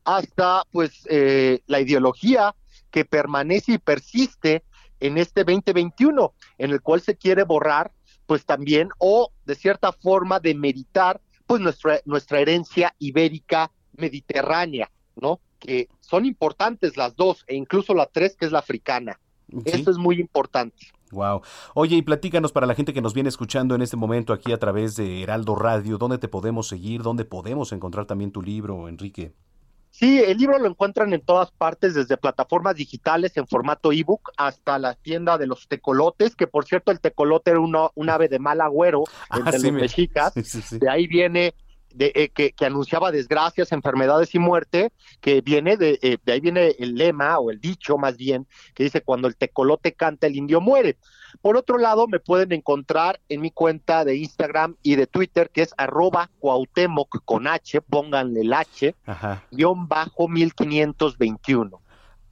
hasta pues eh, la ideología que permanece y persiste en este 2021, en el cual se quiere borrar pues también o de cierta forma demeritar pues nuestra, nuestra herencia ibérica mediterránea, ¿no? Que son importantes las dos e incluso la tres que es la africana. Eso es muy importante. Wow. Oye, y platícanos para la gente que nos viene escuchando en este momento aquí a través de Heraldo Radio, ¿dónde te podemos seguir? ¿Dónde podemos encontrar también tu libro, Enrique? Sí, el libro lo encuentran en todas partes, desde plataformas digitales en formato ebook hasta la tienda de los tecolotes, que por cierto el tecolote era uno, un ave de mal agüero Ah, entre sí, los me- mexicas. sí, sí, sí. De ahí viene de, eh, que, que anunciaba desgracias, enfermedades y muerte, que viene de, eh, de ahí viene el lema o el dicho más bien, que dice cuando el tecolote canta el indio muere. Por otro lado, me pueden encontrar en mi cuenta de Instagram y de Twitter, que es arroba Cuauhtémoc con H, pónganle el H, Ajá. guion bajo 1521.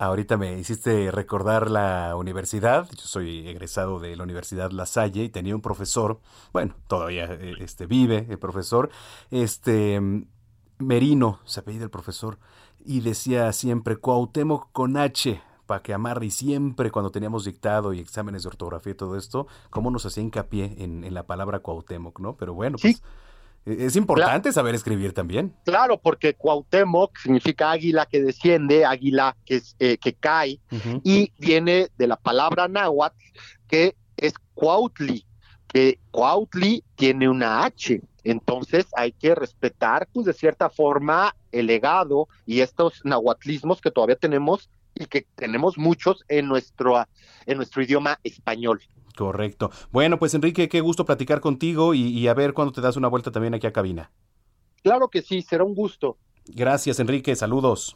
Ahorita me hiciste recordar la universidad. Yo soy egresado de la Universidad La Salle y tenía un profesor, bueno, todavía eh, este, vive el profesor, este Merino, se apellida el profesor, y decía siempre Cuauhtémoc con H, para que amarre, y siempre cuando teníamos dictado y exámenes de ortografía y todo esto, cómo nos hacía hincapié en, en la palabra Cuauhtémoc, ¿no? Pero bueno, pues es importante saber escribir también. Claro, porque Cuauhtémoc significa águila que desciende, águila que, es, eh, que cae, y viene de la palabra náhuatl, que es Cuautli, que Cuautli tiene una H. Entonces hay que respetar, pues de cierta forma, el legado y estos nahuatlismos que todavía tenemos y que tenemos muchos en nuestro, en nuestro idioma español. Correcto. Bueno, pues Enrique, qué gusto platicar contigo y, y a ver cuándo te das una vuelta también aquí a cabina. Claro que sí, será un gusto. Gracias, Enrique. Saludos.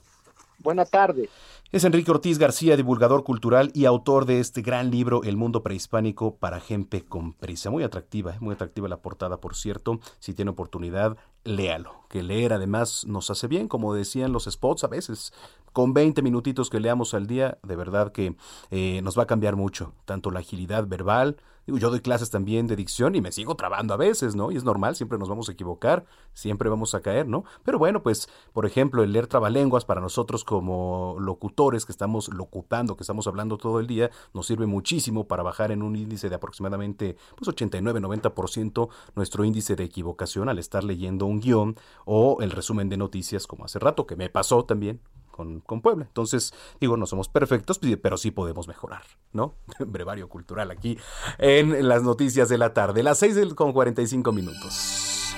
Buena tarde. Es Enrique Ortiz García, divulgador cultural y autor de este gran libro El mundo prehispánico para gente con prisa. Muy atractiva, ¿eh? muy atractiva la portada, por cierto. Si tiene oportunidad, léalo. Que leer además nos hace bien, como decían los spots a veces. Con 20 minutitos que leamos al día, de verdad que eh, nos va a cambiar mucho. Tanto la agilidad verbal, Digo, yo doy clases también de dicción y me sigo trabando a veces, ¿no? Y es normal, siempre nos vamos a equivocar, siempre vamos a caer, ¿no? Pero bueno, pues, por ejemplo, el leer trabalenguas para nosotros como locutores que estamos locutando, que estamos hablando todo el día, nos sirve muchísimo para bajar en un índice de aproximadamente pues 89-90% nuestro índice de equivocación al estar leyendo un guion o el resumen de noticias como hace rato, que me pasó también con, con, Puebla. Entonces, digo, no somos perfectos, pero sí podemos mejorar, ¿no? Brevario cultural aquí en las noticias de la tarde, las 6 con 45 minutos.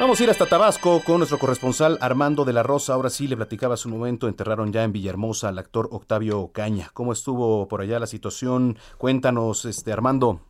Vamos a ir hasta Tabasco con nuestro corresponsal Armando de la Rosa. Ahora sí, le platicaba hace un momento, enterraron ya en Villahermosa al actor Octavio Ocaña. ¿Cómo estuvo por allá la situación? Cuéntanos, este Armando.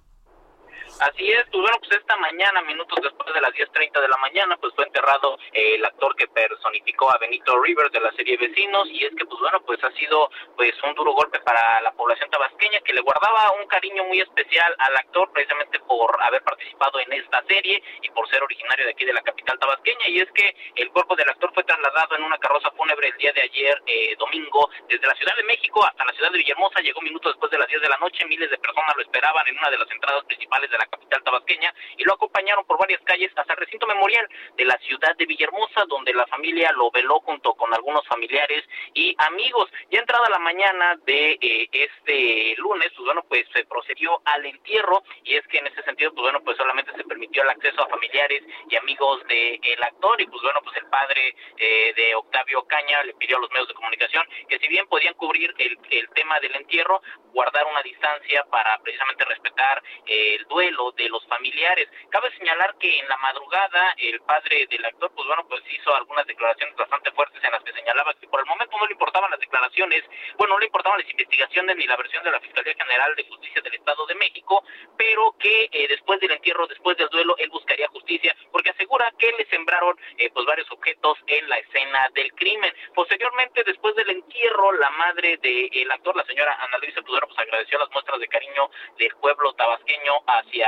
Así es, pues bueno, pues esta mañana, minutos después de las 10.30 de la mañana, pues fue enterrado eh, el actor que personificó a Benito Rivers de la serie Vecinos y es que pues bueno, pues ha sido pues un duro golpe para la población tabasqueña que le guardaba un cariño muy especial al actor precisamente por haber participado en esta serie y por ser originario de aquí de la capital tabasqueña. Y es que el cuerpo del actor fue trasladado en una carroza fúnebre el día de ayer, eh, domingo, desde la Ciudad de México hasta la ciudad de Villahermosa, llegó minutos después de las 10 de la noche, miles de personas lo esperaban en una de las entradas principales de la capital tabasqueña y lo acompañaron por varias calles hasta el recinto memorial de la ciudad de Villahermosa, donde la familia lo veló junto con algunos familiares y amigos. Ya entrada la mañana de eh, este lunes, pues bueno, pues se procedió al entierro y es que en ese sentido, pues bueno, pues solamente se permitió el acceso a familiares y amigos del de actor y pues bueno, pues el padre eh, de Octavio Caña le pidió a los medios de comunicación que si bien podían cubrir el, el tema del entierro, guardar una distancia para precisamente respetar el duelo de los familiares. Cabe señalar que en la madrugada el padre del actor, pues bueno, pues hizo algunas declaraciones bastante fuertes en las que señalaba que por el momento no le importaban las declaraciones, bueno, no le importaban las investigaciones ni la versión de la Fiscalía General de Justicia del Estado de México, pero que eh, después del entierro, después del duelo, él buscaría justicia, porque asegura que le sembraron eh, pues varios objetos en la escena del crimen. Posteriormente, después del entierro, la madre del de actor, la señora Ana Luisa Tudero, pues agradeció las muestras de cariño del pueblo tabasqueño hacia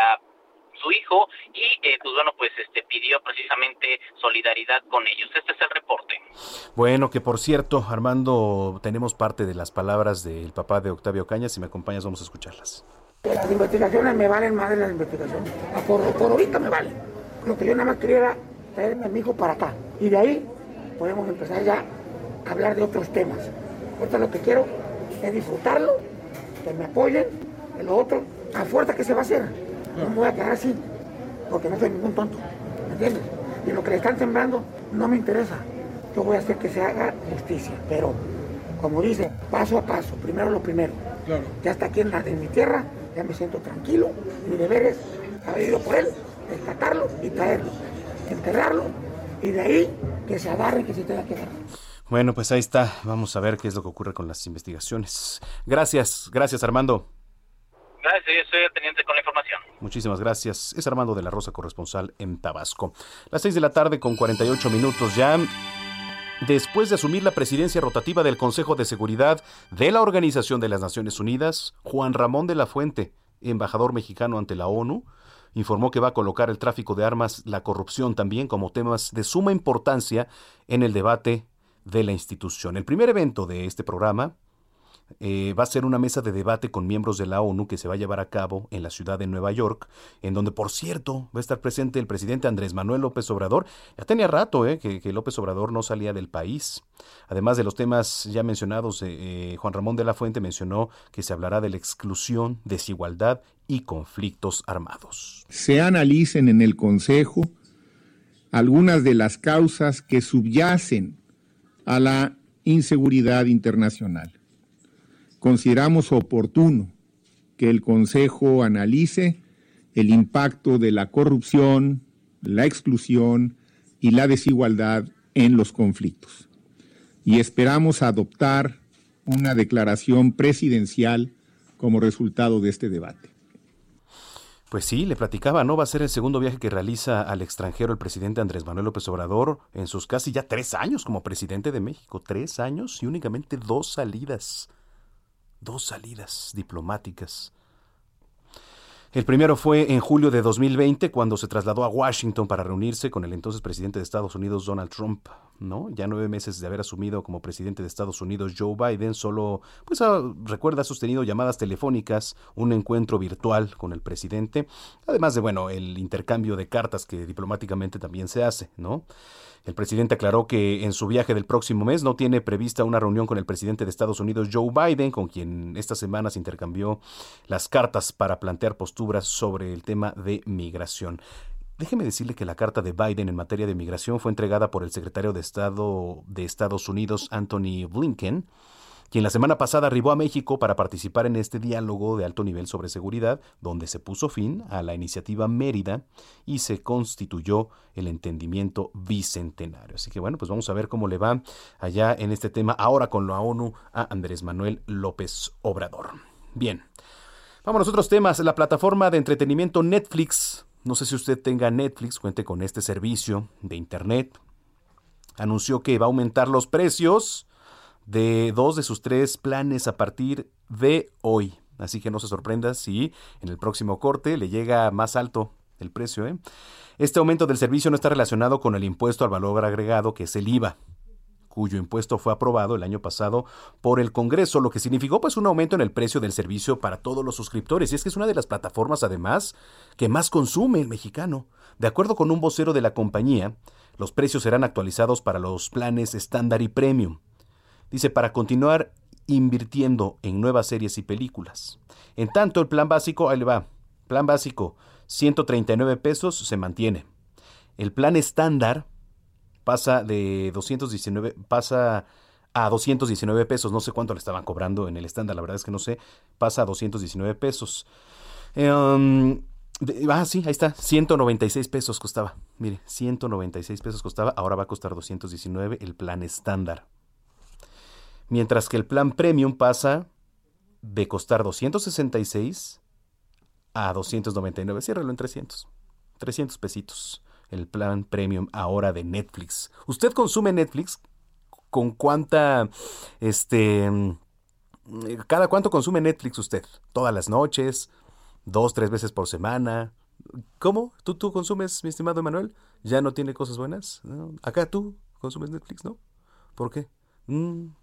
su hijo y eh, pues bueno pues este pidió precisamente solidaridad con ellos. Este es el reporte. Bueno que por cierto Armando tenemos parte de las palabras del papá de Octavio Caña si me acompañas vamos a escucharlas. Las investigaciones me valen más de las investigaciones. Por, por ahorita me valen. Lo que yo nada más quería era traerme a mi hijo para acá. Y de ahí podemos empezar ya a hablar de otros temas. Ahorita lo que quiero es disfrutarlo, que me apoyen, lo otro, a fuerza que se va a hacer. No me voy a quedar así, porque no soy ningún tonto, ¿me entiendes? Y lo que le están sembrando no me interesa. Yo voy a hacer que se haga justicia, pero como dice, paso a paso, primero lo primero. Ya está aquí en, la- en mi tierra, ya me siento tranquilo, mi deber es haber ido por él, rescatarlo y traerlo, enterrarlo, y de ahí que se agarre que se tenga que agarrar. Bueno, pues ahí está. Vamos a ver qué es lo que ocurre con las investigaciones. Gracias, gracias Armando. Gracias, yo estoy teniente con la información. Muchísimas gracias. Es Armando de la Rosa, corresponsal en Tabasco. Las 6 de la tarde con 48 minutos ya. Después de asumir la presidencia rotativa del Consejo de Seguridad de la Organización de las Naciones Unidas, Juan Ramón de la Fuente, embajador mexicano ante la ONU, informó que va a colocar el tráfico de armas, la corrupción también como temas de suma importancia en el debate de la institución. El primer evento de este programa eh, va a ser una mesa de debate con miembros de la ONU que se va a llevar a cabo en la ciudad de Nueva York, en donde, por cierto, va a estar presente el presidente Andrés Manuel López Obrador. Ya tenía rato eh, que, López Obrador no salía del país. Además de los temas ya mencionados, eh, eh, Juan Ramón de la Fuente mencionó que se hablará de la exclusión, desigualdad y conflictos armados. se analicen en el Consejo algunas de las causas que subyacen a la inseguridad internacional. Consideramos oportuno que el Consejo analice el impacto de la corrupción, la exclusión y la desigualdad en los conflictos. Y esperamos adoptar una declaración presidencial como resultado de este debate. Pues sí, le platicaba, ¿no? Va a ser el segundo viaje que realiza al extranjero el presidente Andrés Manuel López Obrador en sus casi ya tres años como presidente de México. Tres años y únicamente dos salidas. Dos salidas diplomáticas. El primero fue en julio de 2020, cuando se trasladó a Washington para reunirse con el entonces presidente de Estados Unidos, Donald Trump, ¿no? Ya nueve meses de haber asumido como presidente de Estados Unidos, Joe Biden solo, pues ah, recuerda, ha sostenido llamadas telefónicas, un encuentro virtual con el presidente, además de, bueno, el intercambio de cartas que diplomáticamente también se hace, ¿no? El presidente aclaró que en su viaje del próximo mes no tiene prevista una reunión con el presidente de Estados Unidos, Joe Biden, con quien esta semana se intercambió las cartas para plantear posturas sobre el tema de migración. Déjeme decirle que la carta de Biden en materia de migración fue entregada por el secretario de Estado de Estados Unidos, Anthony Blinken, quien la semana pasada arribó a México para participar en este diálogo de alto nivel sobre seguridad, donde se puso fin a la iniciativa Mérida y se constituyó el entendimiento bicentenario. Así que bueno, pues vamos a ver cómo le va allá en este tema ahora con la ONU a Andrés Manuel López Obrador. Bien, vamos a otros temas. La plataforma de entretenimiento Netflix, no sé si usted tenga Netflix, cuente con este servicio de Internet, anunció que va a aumentar los precios de dos de sus tres planes a partir de hoy. Así que no se sorprenda si en el próximo corte le llega más alto el precio. ¿eh? Este aumento del servicio no está relacionado con el impuesto al valor agregado, que es el IVA cuyo impuesto fue aprobado el año pasado por el Congreso, lo que significó pues un aumento en el precio del servicio para todos los suscriptores. Y es que es una de las plataformas además que más consume el mexicano. De acuerdo con un vocero de la compañía, los precios serán actualizados para los planes estándar y premium. Dice, para continuar invirtiendo en nuevas series y películas. En tanto, el plan básico, ahí le va, plan básico, 139 pesos se mantiene. El plan estándar pasa de 219, pasa a 219 pesos, no sé cuánto le estaban cobrando en el estándar, la verdad es que no sé, pasa a 219 pesos. De, ah, sí, ahí está, 196 pesos costaba, mire, 196 pesos costaba, ahora va a costar 219 el plan estándar. Mientras que el plan premium pasa de costar 266 a 299, ciérralo en 300, 300 pesitos el plan premium ahora de Netflix. ¿Usted consume Netflix? ¿Con cuánta, este, cada cuánto consume Netflix usted? ¿Todas las noches? ¿Dos, tres veces por semana? ¿Cómo? ¿Tú, tú consumes, mi estimado Emanuel? ¿Ya no tiene cosas buenas? Acá tú consumes Netflix, ¿no? ¿Por qué? Mm.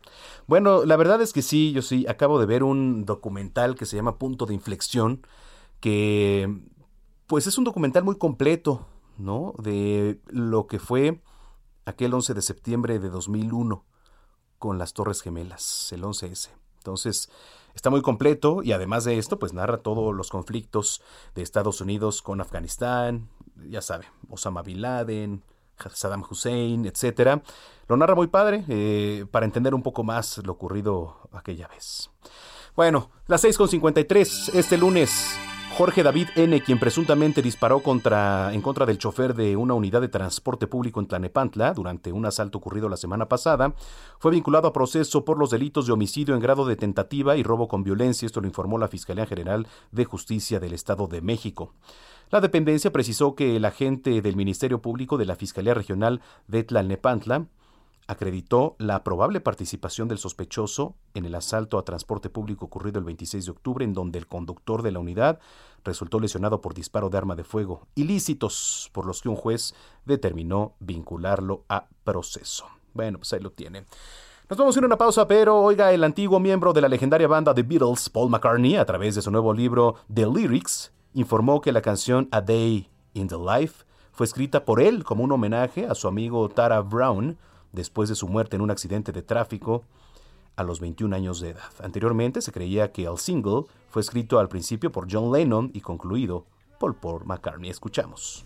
Bueno, la verdad es que sí, yo sí, acabo de ver un documental que se llama Punto de Inflexión, que pues es un documental muy completo, ¿no? De lo que fue aquel 11 de septiembre de 2001 con las Torres Gemelas, el 11S. Entonces, está muy completo y además de esto, pues narra todos los conflictos de Estados Unidos con Afganistán, ya sabe, Osama Bin Laden, Saddam Hussein, etcétera. Lo narra muy padre eh, para entender un poco más lo ocurrido aquella vez. Bueno, las 6.53 este lunes Jorge David N., quien presuntamente disparó contra, en contra del chofer de una unidad de transporte público en Tlanepantla durante un asalto ocurrido la semana pasada, fue vinculado a proceso por los delitos de homicidio en grado de tentativa y robo con violencia. Esto lo informó la Fiscalía General de Justicia del Estado de México. La dependencia precisó que el agente del Ministerio Público de la Fiscalía Regional de Tlalnepantla acreditó la probable participación del sospechoso en el asalto a transporte público ocurrido el 26 de octubre, en donde el conductor de la unidad resultó lesionado por disparo de arma de fuego, ilícitos por los que un juez determinó vincularlo a proceso. Bueno, pues ahí lo tiene. Nos vamos a ir a una pausa, pero oiga, el antiguo miembro de la legendaria banda The Beatles, Paul McCartney, a través de su nuevo libro The Lyrics, informó que la canción A Day in the Life fue escrita por él como un homenaje a su amigo Tara Brown, después de su muerte en un accidente de tráfico a los 21 años de edad. Anteriormente se creía que el single fue escrito al principio por John Lennon y concluido por Paul McCartney. Escuchamos.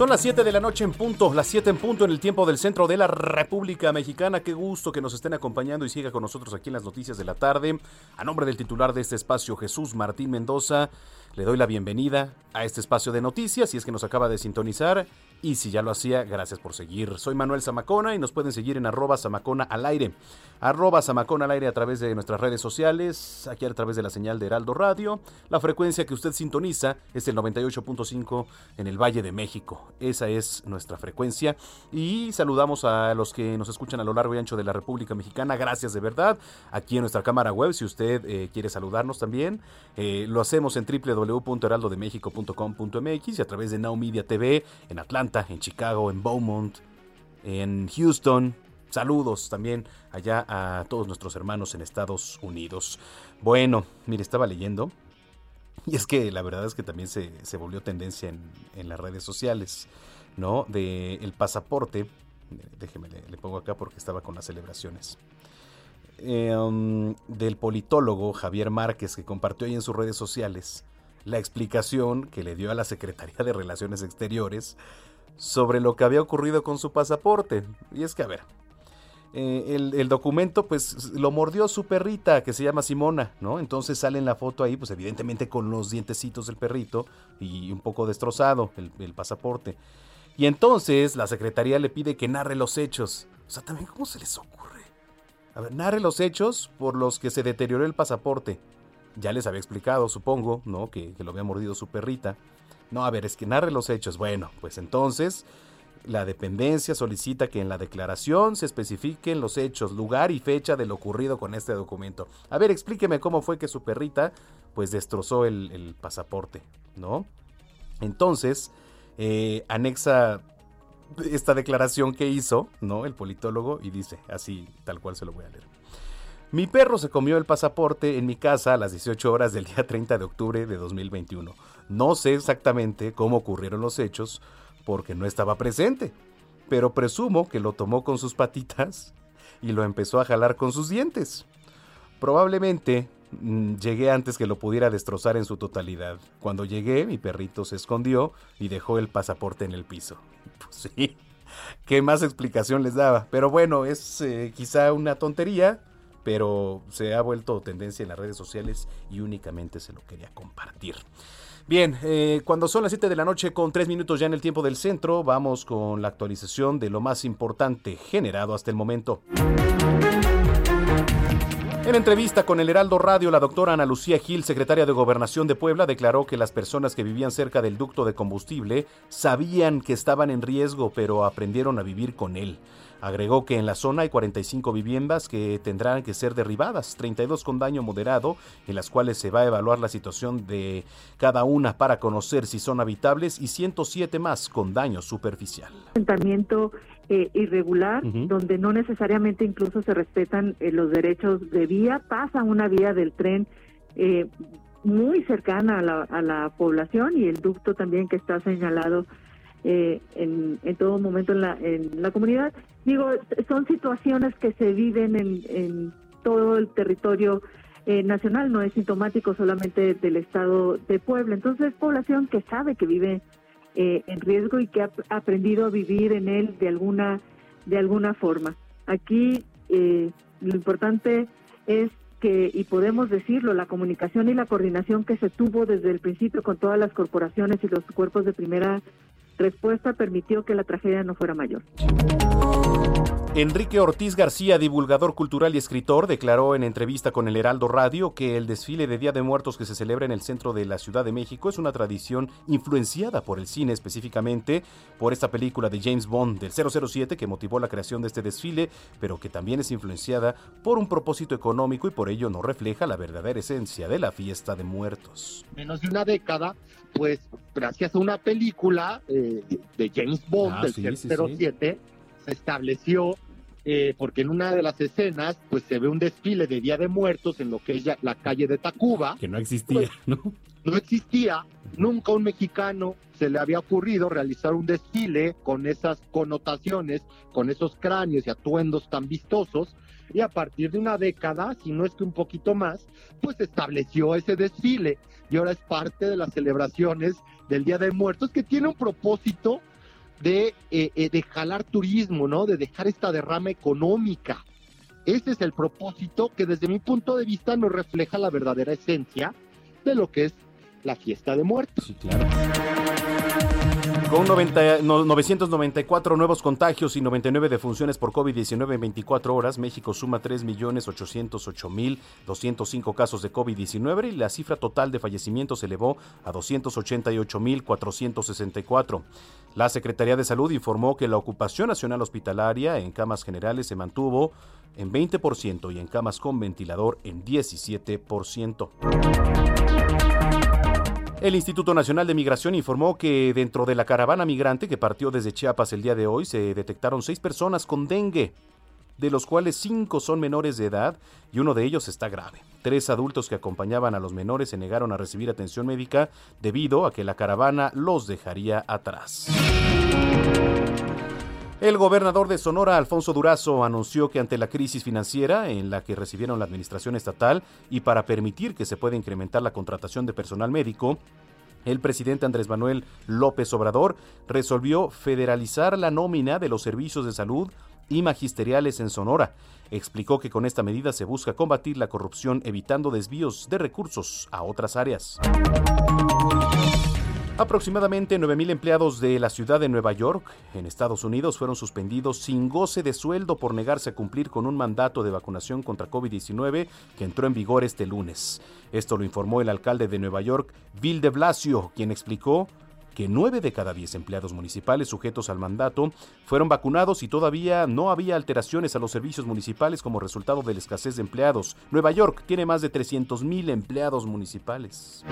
Son las 7 de la noche en punto, las 7 en punto en el tiempo del centro de la República Mexicana. Qué gusto que nos estén acompañando y siga con nosotros aquí en las noticias de la tarde. A nombre del titular de este espacio, Jesús Martín Mendoza, le doy la bienvenida a este espacio de noticias, si es que nos acaba de sintonizar. Y si ya lo hacía, gracias por seguir. Soy Manuel Zamacona y nos pueden seguir en arroba Zamacona al aire. Arroba Zamacona al aire a través de nuestras redes sociales, aquí a través de la señal de Heraldo Radio. La frecuencia que usted sintoniza es el 98.5 en el Valle de México. Esa es nuestra frecuencia. Y saludamos a los que nos escuchan a lo largo y ancho de la República Mexicana. Gracias de verdad. Aquí en nuestra cámara web, si usted eh, quiere saludarnos también, eh, lo hacemos en www.heraldodemexico.com.mx y a través de Now Media TV en Atlanta en Chicago, en Beaumont, en Houston. Saludos también allá a todos nuestros hermanos en Estados Unidos. Bueno, mire, estaba leyendo. Y es que la verdad es que también se, volvió tendencia en, las redes sociales, ¿no? De pasaporte. Déjeme, le, pongo acá porque estaba con las celebraciones. Em, del politólogo Javier Márquez que compartió ahí en sus redes sociales la explicación que le dio a la Secretaría de Relaciones Exteriores sobre lo que había ocurrido con su pasaporte. Y es que, a ver, eh, el, documento pues lo mordió su perrita que se llama Simona, ¿no? Entonces sale en la foto ahí pues evidentemente con los dientecitos del perrito y un poco destrozado el, el pasaporte. Y entonces la secretaría le pide que narre los hechos. O sea, también cómo se les ocurre. A ver, narre los hechos por los que se deterioró el pasaporte. Ya les había explicado, supongo, ¿no? Que, lo había mordido su perrita. No, a ver, es que narre los hechos. Bueno, pues entonces la dependencia solicita que en la declaración se especifiquen los hechos, lugar y fecha de lo ocurrido con este documento. A ver, explíqueme cómo fue que su perrita pues destrozó el, pasaporte, ¿no? Entonces, eh, anexa esta declaración que hizo, ¿no? El politólogo y dice, así tal cual se lo voy a leer. Mi perro se comió el pasaporte en mi casa a las 18 horas del día 30 de octubre de 2021. No sé exactamente cómo ocurrieron los hechos porque no estaba presente, pero presumo que lo tomó con sus patitas y lo empezó a jalar con sus dientes. Probablemente mm, llegué antes que lo pudiera destrozar en su totalidad. Cuando llegué, mi perrito se escondió y dejó el pasaporte en el piso. Pues sí, ¿qué más explicación les daba? Pero bueno, es eh, quizá una tontería, pero se ha vuelto tendencia en las redes sociales y únicamente se lo quería compartir. Bien, eh, cuando son las 7 de la noche con 3 minutos ya en el tiempo del centro, vamos con la actualización de lo más importante generado hasta el momento. En entrevista con el Heraldo Radio, la doctora Ana Lucía Gil, secretaria de Gobernación de Puebla, declaró que las personas que vivían cerca del ducto de combustible sabían que estaban en riesgo, pero aprendieron a vivir con él. Agregó que en la zona hay 45 viviendas que tendrán que ser derribadas, 32 con daño moderado, en las cuales se va a evaluar la situación de cada una para conocer si son habitables y 107 más con daño superficial. Asentamiento eh, irregular, donde no necesariamente incluso se respetan eh, los derechos de vía, pasa una vía del tren eh, muy cercana a la, a la población y el ducto también que está señalado eh, en, en, todo momento en la, en la comunidad. Digo, son situaciones que se viven en, en todo el territorio eh, nacional, no es sintomático solamente del estado de Puebla. Entonces, es población que sabe que vive eh, en riesgo y que ha aprendido a vivir en él de alguna, de alguna forma. Aquí lo importante es que, y podemos decirlo, la comunicación y la coordinación que se tuvo desde el principio con todas las corporaciones y los cuerpos de primera respuesta permitió que la tragedia no fuera mayor. Enrique Ortiz García, divulgador cultural y escritor, declaró en entrevista con el Heraldo Radio que el desfile de Día de Muertos que se celebra en el centro de la Ciudad de México es una tradición influenciada por el cine, específicamente por esta película de James Bond del 007 que motivó la creación de este desfile, pero que también es influenciada por un propósito económico y por ello no refleja la verdadera esencia de la fiesta de muertos. Menos de una década, pues gracias a una película eh, de James Bond Ah, del sí, sí, 007 se estableció eh, porque en una de las escenas pues se ve un desfile de Día de Muertos en lo que es ya la calle de Tacuba. Que no existía, ¿no? No existía, nunca a un mexicano se le había ocurrido realizar un desfile con esas connotaciones, con esos cráneos y atuendos tan vistosos. Y a partir de una década, si no es que un poquito más, pues estableció ese desfile. Y ahora es parte de las celebraciones del Día de Muertos que tiene un propósito de, eh, eh, de jalar turismo, ¿no? De dejar esta derrama económica. Ese es el propósito que desde mi punto de vista nos refleja la verdadera esencia de lo que es la fiesta de muertos. Sí, claro. Con 90 no- 994 nuevos contagios y 99 defunciones por COVID-19 en 24 horas, México suma 3.808.205 casos de COVID-19 y la cifra total de fallecimientos se elevó a 288.464. La Secretaría de Salud informó que la ocupación nacional hospitalaria en camas generales se mantuvo en 20% y en camas con ventilador en 17%. El Instituto Nacional de Migración informó que dentro de la caravana migrante que partió desde Chiapas el día de hoy se detectaron seis personas con dengue, de los cuales cinco son menores de edad y uno de ellos está grave. Tres adultos que acompañaban a los menores se negaron a recibir atención médica debido a que la caravana los dejaría atrás. El gobernador de Sonora, Alfonso Durazo, anunció que ante la crisis financiera en la que recibieron la administración estatal y para permitir que se pueda incrementar la contratación de personal médico, el presidente Andrés Manuel López Obrador resolvió federalizar la nómina de los servicios de salud y magisteriales en Sonora. Explicó que con esta medida se busca combatir la corrupción evitando desvíos de recursos a otras áreas. Aproximadamente 9.000 empleados de la ciudad de Nueva York, en Estados Unidos, fueron suspendidos sin goce de sueldo por negarse a cumplir con un mandato de vacunación contra COVID-19 que entró en vigor este lunes. Esto lo informó el alcalde de Nueva York, Bill de Blasio, quien explicó que 9 de cada 10 empleados municipales sujetos al mandato fueron vacunados y todavía no había alteraciones a los servicios municipales como resultado de la escasez de empleados. Nueva York tiene más de 300.000 empleados municipales.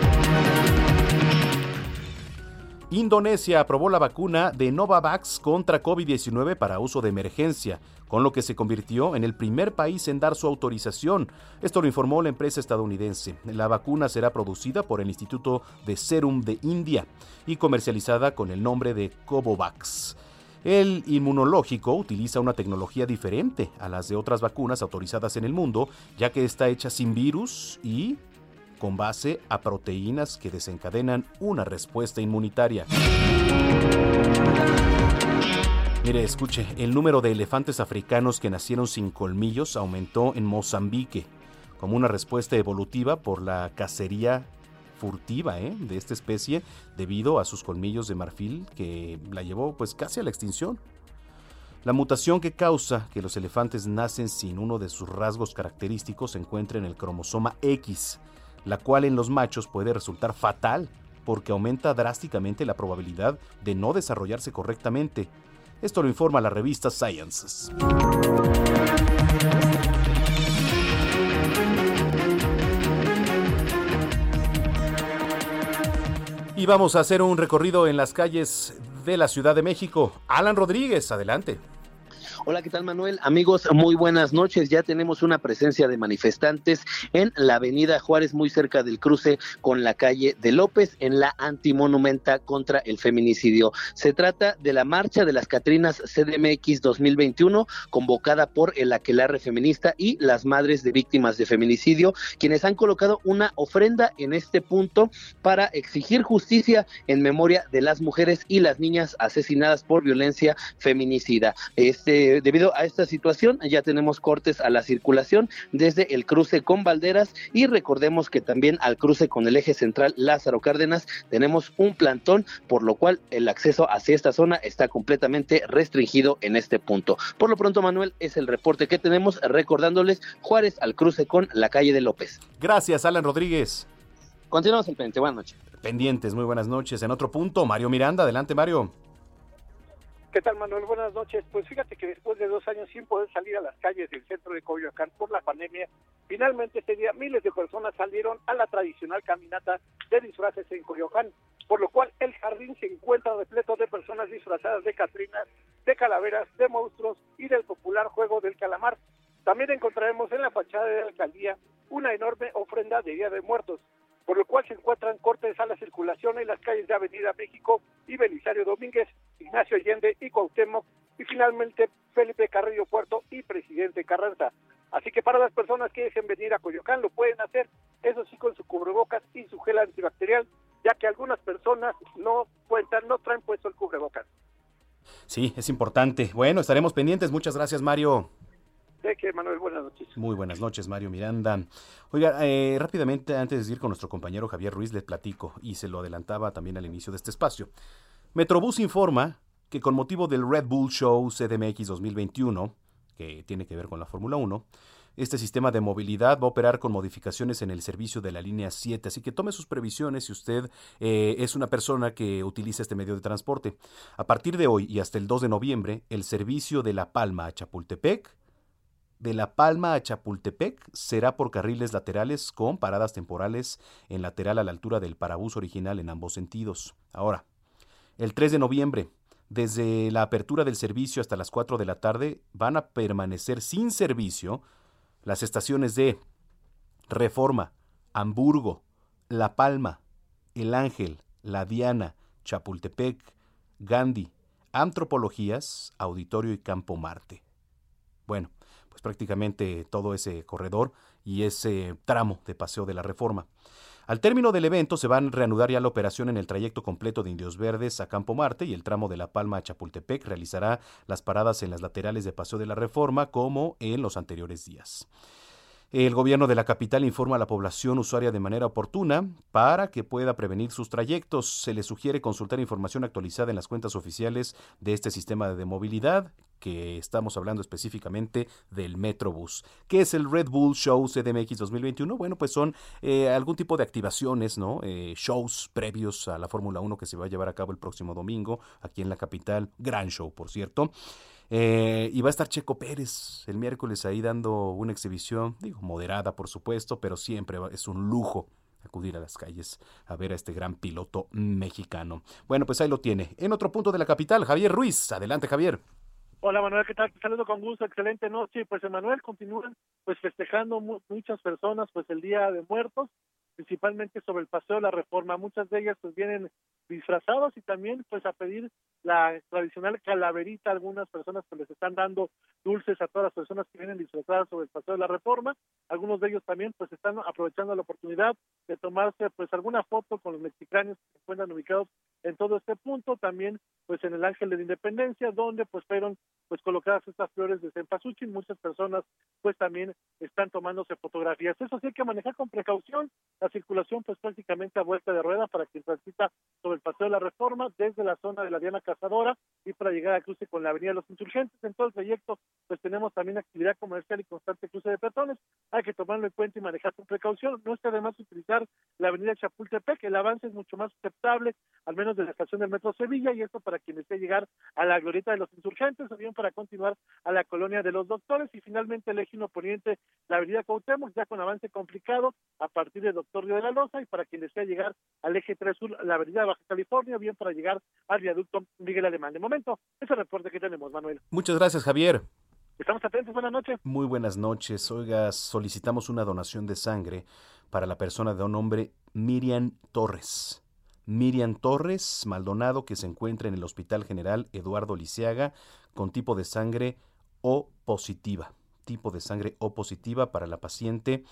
Indonesia aprobó la vacuna de Novavax contra COVID-19 para uso de emergencia, con lo que se convirtió en el primer país en dar su autorización. Esto lo informó la empresa estadounidense. La vacuna será producida por el Instituto de Serum de India y comercializada con el nombre de Covovax. El inmunológico utiliza una tecnología diferente a las de otras vacunas autorizadas en el mundo, ya que está hecha sin virus y con base a proteínas que desencadenan una respuesta inmunitaria. Mire, escuche, el número de elefantes africanos que nacieron sin colmillos aumentó en Mozambique como una respuesta evolutiva por la cacería furtiva ¿eh? de esta especie debido a sus colmillos de marfil que la llevó pues casi a la extinción. La mutación que causa que los elefantes nacen sin uno de sus rasgos característicos se encuentra en el cromosoma X, la cual en los machos puede resultar fatal porque aumenta drásticamente la probabilidad de no desarrollarse correctamente. Esto lo informa la revista Sciences. Y vamos a hacer un recorrido en las calles de la Ciudad de México. Alan Rodríguez, adelante. Hola, ¿qué tal Manuel? Amigos, muy buenas noches. Ya tenemos una presencia de manifestantes en la avenida Juárez, muy cerca del cruce con la calle de López, en la antimonumenta contra el feminicidio. Se trata de la marcha de las Catrinas CDMX 2021, convocada por el Aquelarre Feminista y las madres de víctimas de feminicidio, quienes han colocado una ofrenda en este punto para exigir justicia en memoria de las mujeres y las niñas asesinadas por violencia feminicida. Este debido a esta situación ya tenemos cortes a la circulación desde el cruce con Valderas y recordemos que también al cruce con el eje central Lázaro Cárdenas tenemos un plantón, por lo cual el acceso hacia esta zona está completamente restringido en este punto. Por lo pronto, Manuel, es el reporte que tenemos recordándoles Juárez al cruce con la calle de López. Gracias, Alan Rodríguez. Continuamos el pendiente. Buenas noches. Pendientes, muy buenas noches. En otro punto, Mario Miranda. Adelante, Mario. ¿Qué tal, Manuel? Buenas noches. Pues fíjate que después de dos años sin poder salir a las calles del centro de Coyoacán por la pandemia, finalmente este día miles de personas salieron a la tradicional caminata de disfraces en Coyoacán, por lo cual el jardín se encuentra repleto de personas disfrazadas de catrinas, de calaveras, de monstruos y del popular juego del calamar. También encontraremos en la fachada de la alcaldía una enorme ofrenda de Día de Muertos, por lo cual se encuentran cortes a la circulación en las calles de Avenida México y Belisario Domínguez, Ignacio Allende y Cuauhtémoc, y finalmente Felipe Carrillo Puerto y Presidente Carranza. Así que para las personas que deseen venir a Coyoacán lo pueden hacer, eso sí con su cubrebocas y su gel antibacterial, ya que algunas personas no cuentan, no traen puesto el cubrebocas. Sí, es importante. Bueno, estaremos pendientes. Muchas gracias, Mario. Manuel, buenas noches. Muy buenas noches, Mario Miranda. Oiga, eh, rápidamente, antes de ir con nuestro compañero Javier Ruiz, le platico, y se lo adelantaba también al inicio de este espacio. Metrobús informa que con motivo del Red Bull Show CDMX 2021, que tiene que ver con la Fórmula 1, este sistema de movilidad va a operar con modificaciones en el servicio de la línea 7, así que tome sus previsiones si usted eh, es una persona que utiliza este medio de transporte. A partir de hoy y hasta el 2 de noviembre, el servicio de La Palma a Chapultepec de La Palma a Chapultepec será por carriles laterales con paradas temporales en lateral a la altura del parabús original en ambos sentidos. Ahora, el 3 de noviembre, desde la apertura del servicio hasta las 4 de la tarde, van a permanecer sin servicio las estaciones de Reforma, Hamburgo, La Palma, El Ángel, La Diana, Chapultepec, Gandhi, Antropologías, Auditorio y Campo Marte. Bueno, pues prácticamente todo ese corredor y ese tramo de Paseo de la Reforma. Al término del evento se van a reanudar ya la operación en el trayecto completo de Indios Verdes a Campo Marte y el tramo de La Palma a Chapultepec realizará las paradas en las laterales de Paseo de la Reforma como en los anteriores días. El gobierno de la capital informa a la población usuaria de manera oportuna para que pueda prevenir sus trayectos. Se le sugiere consultar información actualizada en las cuentas oficiales de este sistema de movilidad, que estamos hablando específicamente del Metrobús. ¿Qué es el Red Bull Show CDMX 2021? Bueno, pues son eh, algún tipo de activaciones, ¿no? Eh, shows previos a la Fórmula 1 que se va a llevar a cabo el próximo domingo aquí en la capital. Gran show, por cierto. Eh, y va a estar Checo Pérez el miércoles ahí dando una exhibición, digo, moderada por supuesto, pero siempre es un lujo acudir a las calles a ver a este gran piloto mexicano. Bueno, pues ahí lo tiene. En otro punto de la capital, Javier Ruiz. Adelante, Javier. Hola Manuel, ¿qué tal? Te saludo con gusto, excelente noche. Pues Emanuel continúan pues festejando muchas personas pues el Día de Muertos principalmente sobre el paseo de la reforma. Muchas de ellas pues vienen disfrazados y también pues a pedir la tradicional calaverita algunas personas que les están dando dulces a todas las personas que vienen disfrazadas sobre el paseo de la reforma. Algunos de ellos también pues están aprovechando la oportunidad de tomarse pues alguna foto con los mexicanos que se encuentran ubicados en todo este punto, también pues en el Ángel de la Independencia, donde pues fueron pues colocadas estas flores de cempasúchil, muchas personas pues también están tomándose fotografías. Eso sí hay que manejar con precaución, la circulación pues prácticamente a vuelta de rueda para quien transita sobre el paseo de la Reforma desde la zona de la Diana Cazadora y para llegar a cruce con la Avenida de los Insurgentes. En todo el proyecto pues tenemos también actividad comercial y constante cruce de peatones. Hay que tomarlo en cuenta y manejar con precaución. No está además utilizar la Avenida Chapultepec, el avance es mucho más aceptable, al menos de la estación del Metro Sevilla y esto para quien desee llegar a la Glorieta de los Insurgentes o bien para continuar a la Colonia de los Doctores y finalmente el eje poniente, la Avenida Cuauhtémoc, ya con avance complicado a partir del Doctor Río de la Loza y para quien desea llegar al eje 3 sur, la Avenida Baja California, bien para llegar al viaducto Miguel Alemán. De momento, ese reporte que tenemos, Manuel. Muchas gracias, Javier. Estamos atentos, buenas noches. Muy buenas noches. Oiga, solicitamos una donación de sangre para la persona de un nombre Miriam Torres. Miriam Torres Maldonado, que se encuentra en el Hospital General Eduardo Lisiaga, con tipo de sangre O positiva. Tipo de sangre O positiva para la paciente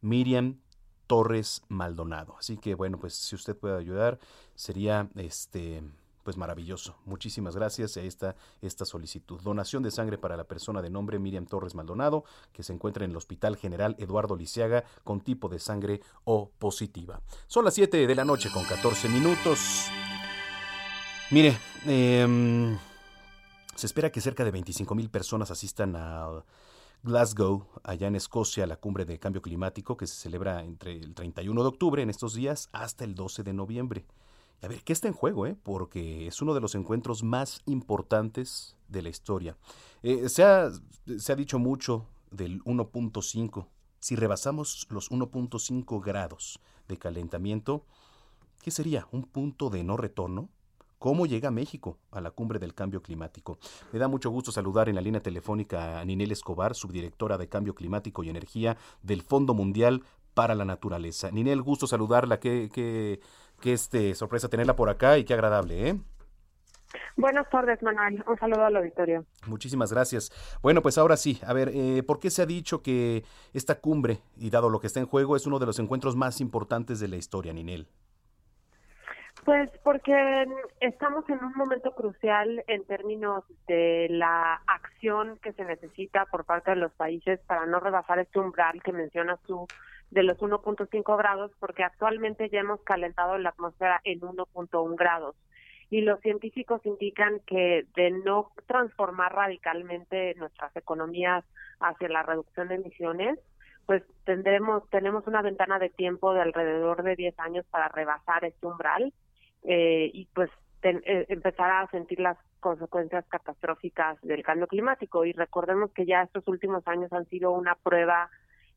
Miriam Torres Maldonado. Así que bueno, pues si usted puede ayudar, sería este pues maravilloso. Muchísimas gracias. Ahí está esta solicitud. Donación de sangre para la persona de nombre Miriam Torres Maldonado, que se encuentra en el Hospital General Eduardo Lisiaga con tipo de sangre O positiva. Son las 7 de la noche con 14 minutos. Mire, em, se espera que cerca de 25 mil personas asistan a Glasgow, allá en Escocia, la cumbre de cambio climático que se celebra entre el 31 de octubre en estos días hasta el 12 de noviembre. A ver, ¿qué está en juego? Eh? Porque es uno de los encuentros más importantes de la historia. Eh, se, ha, se ha dicho mucho del 1.5. Si rebasamos los 1.5 grados de calentamiento, ¿qué sería? ¿Un punto de no retorno? ¿Cómo llega México a la cumbre del cambio climático? Me da mucho gusto saludar en la línea telefónica a Ninel Escobar, subdirectora de Cambio Climático y Energía del Fondo Mundial para la Naturaleza. Ninel, gusto saludarla. ¿Qué, qué, Qué este, sorpresa tenerla por acá y qué agradable, ¿eh? Buenas tardes, Manuel. Un saludo al auditorio. Muchísimas gracias. Bueno, pues ahora sí, a ver, eh, ¿por qué se ha dicho que esta cumbre, y dado lo que está en juego, es uno de los encuentros más importantes de la historia, Ninel? Pues porque estamos en un momento crucial en términos de la acción que se necesita por parte de los países para no rebasar este umbral que mencionas tú de los 1.5 grados, porque actualmente ya hemos calentado la atmósfera en 1.1 grados. Y los científicos indican que de no transformar radicalmente nuestras economías hacia la reducción de emisiones, pues tendremos tenemos una ventana de tiempo de alrededor de 10 años para rebasar este umbral eh, y pues eh, empezar a sentir las consecuencias catastróficas del cambio climático. Y recordemos que ya estos últimos años han sido una prueba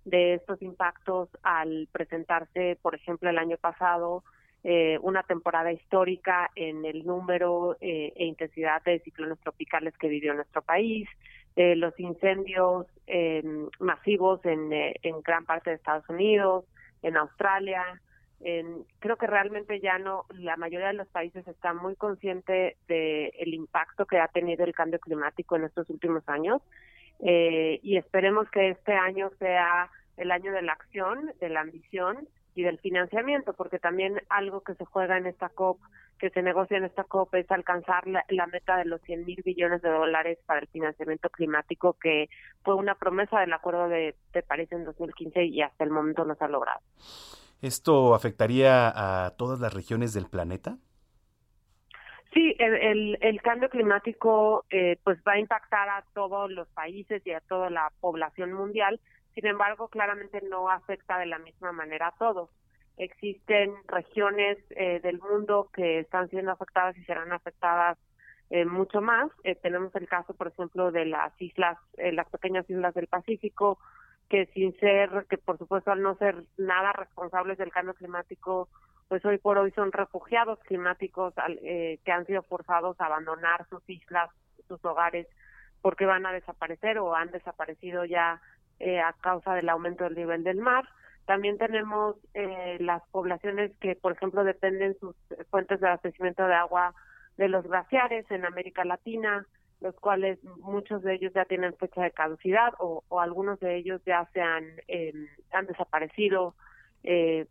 de estos impactos al presentarse, por ejemplo, el año pasado, eh, una temporada histórica en el número eh, e intensidad de ciclones tropicales que vivió nuestro país, eh, los incendios em, masivos en, en gran parte de Estados Unidos, en Australia. En, creo que realmente ya no, la mayoría de los países están muy conscientes del el impacto que ha tenido el cambio climático en estos últimos años eh, y esperemos que este año sea el año de la acción, de la ambición y del financiamiento, porque también algo que se juega en esta COP, que se negocia en esta COP, es alcanzar la, meta de los 100 mil billones de dólares para el financiamiento climático, que fue una promesa del Acuerdo de París en 2015 y hasta el momento no se ha logrado. ¿Esto afectaría a todas las regiones del planeta? Sí, el, el, cambio climático eh, pues va a impactar a todos los países y a toda la población mundial. Sin embargo, claramente no afecta de la misma manera a todos. Existen regiones eh, del mundo que están siendo afectadas y serán afectadas eh, mucho más. tenemos el caso, por ejemplo, de las islas, las pequeñas islas del Pacífico, que sin ser, que por supuesto al no ser nada responsables del cambio climático, pues hoy por hoy son refugiados climáticos eh, que han sido forzados a abandonar sus islas, sus hogares, porque van a desaparecer o han desaparecido ya eh, a causa del aumento del nivel del mar. También tenemos eh, las poblaciones que, por ejemplo, dependen sus fuentes de abastecimiento de agua de los glaciares en América Latina, los cuales muchos de ellos ya tienen fecha de caducidad o, algunos de ellos ya se han, em, han desaparecido eh,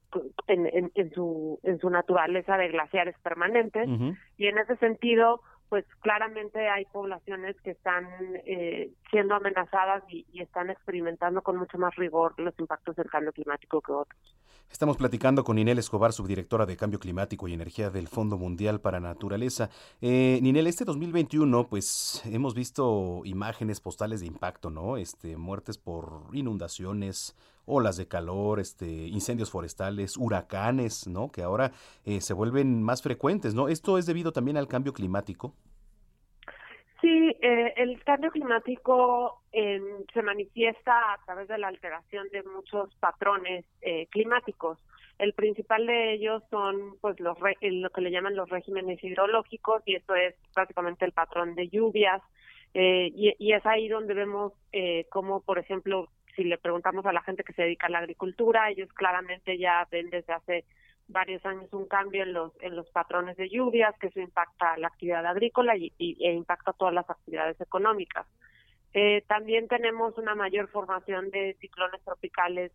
en, en, su, en su naturaleza de glaciares permanentes. Y en ese sentido, pues claramente hay poblaciones que están eh, siendo amenazadas y, están experimentando con mucho más rigor los impactos del cambio climático que otros. Estamos platicando con Ninel Escobar, subdirectora de Cambio Climático y Energía del Fondo Mundial para Naturaleza. Eh, Ninel, este 2021, pues hemos visto imágenes postales de impacto, ¿no? Este, muertes por inundaciones, olas de calor, este, incendios forestales, huracanes, ¿no? Que ahora eh, se vuelven más frecuentes, ¿no? ¿Esto es debido también al cambio climático? Sí, eh, el cambio climático eh, se manifiesta a través de la alteración de muchos patrones eh, climáticos. El principal de ellos son pues los lo que le llaman los regímenes hidrológicos y esto es básicamente el patrón de lluvias y, y, es ahí donde vemos cómo, por ejemplo, si le preguntamos a la gente que se dedica a la agricultura, ellos claramente ya ven desde hace varios años un cambio en los en los patrones de lluvias, que eso impacta la actividad agrícola y, e impacta todas las actividades económicas. Eh, también tenemos una mayor formación de ciclones tropicales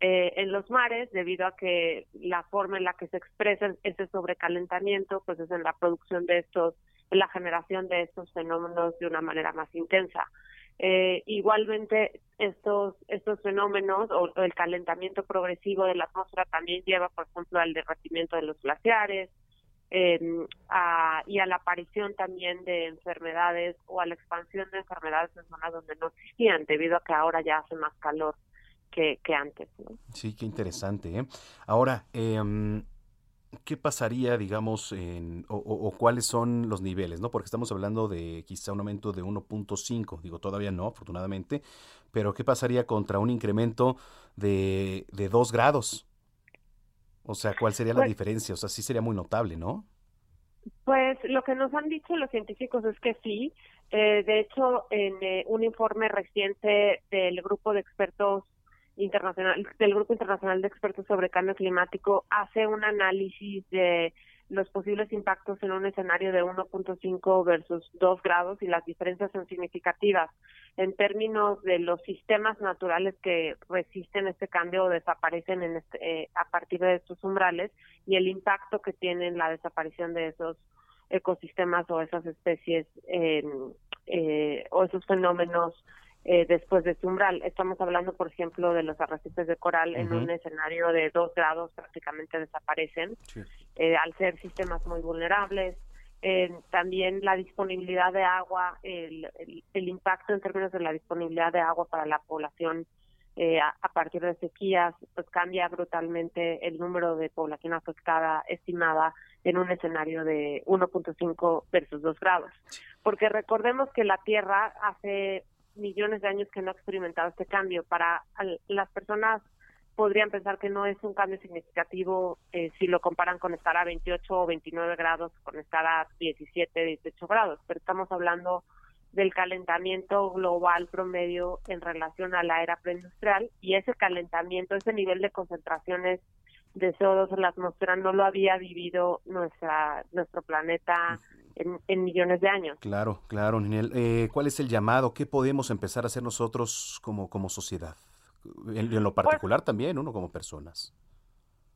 eh, en los mares, debido a que la forma en la que se expresa ese sobrecalentamiento, pues es en la producción de estos, en la generación de estos fenómenos de una manera más intensa. Eh, igualmente, estos, estos fenómenos o, el calentamiento progresivo de la atmósfera también lleva, por ejemplo, al derretimiento de los glaciares eh, y a la aparición también de enfermedades o a la expansión de enfermedades en zonas donde no existían, debido a que ahora ya hace más calor que, que antes. Sí, qué interesante. ¿eh? Ahora, eh, ¿qué pasaría, digamos, en, o, cuáles son los niveles? ¿no? Porque estamos hablando de quizá un aumento de 1.5, digo, todavía no, afortunadamente, pero ¿qué pasaría contra un incremento de, de 2 grados? O sea, ¿cuál sería la pues diferencia? O sea, sí sería muy notable, ¿no? Pues lo que nos han dicho los científicos es que sí. Eh, de hecho, en eh, un informe reciente del grupo de expertos internacional del grupo internacional de expertos sobre cambio climático hace un análisis de los posibles impactos en un escenario de 1.5 versus 2 grados y las diferencias son significativas. En términos de los sistemas naturales que resisten este cambio o desaparecen en este, eh, a partir de estos umbrales y el impacto que tienen la desaparición de esos ecosistemas o esas especies eh, o esos fenómenos eh, después de este umbral. Estamos hablando, por ejemplo, de los arrecifes de coral en un escenario de dos grados prácticamente desaparecen, eh, al ser sistemas muy vulnerables. Eh, también la disponibilidad de agua, el, el, impacto en términos de la disponibilidad de agua para la población a, a, partir de sequías, pues cambia brutalmente el número de población afectada estimada en un escenario de 1.5 versus 2 grados. Porque recordemos que la Tierra hace millones de años que no ha experimentado este cambio. Para las personas podrían pensar que no es un cambio significativo eh, si lo comparan con estar a 28 o 29 grados, con estar a 17, 18 grados, pero estamos hablando del calentamiento global promedio en relación a la era preindustrial y ese calentamiento, ese nivel de concentraciones de CO2 en la atmósfera no lo había vivido nuestra nuestro planeta en, millones de años. Claro, claro, Ninel. Eh, ¿Cuál es el llamado? ¿Qué podemos empezar a hacer nosotros como, como sociedad? En, lo pues particular también, uno como personas.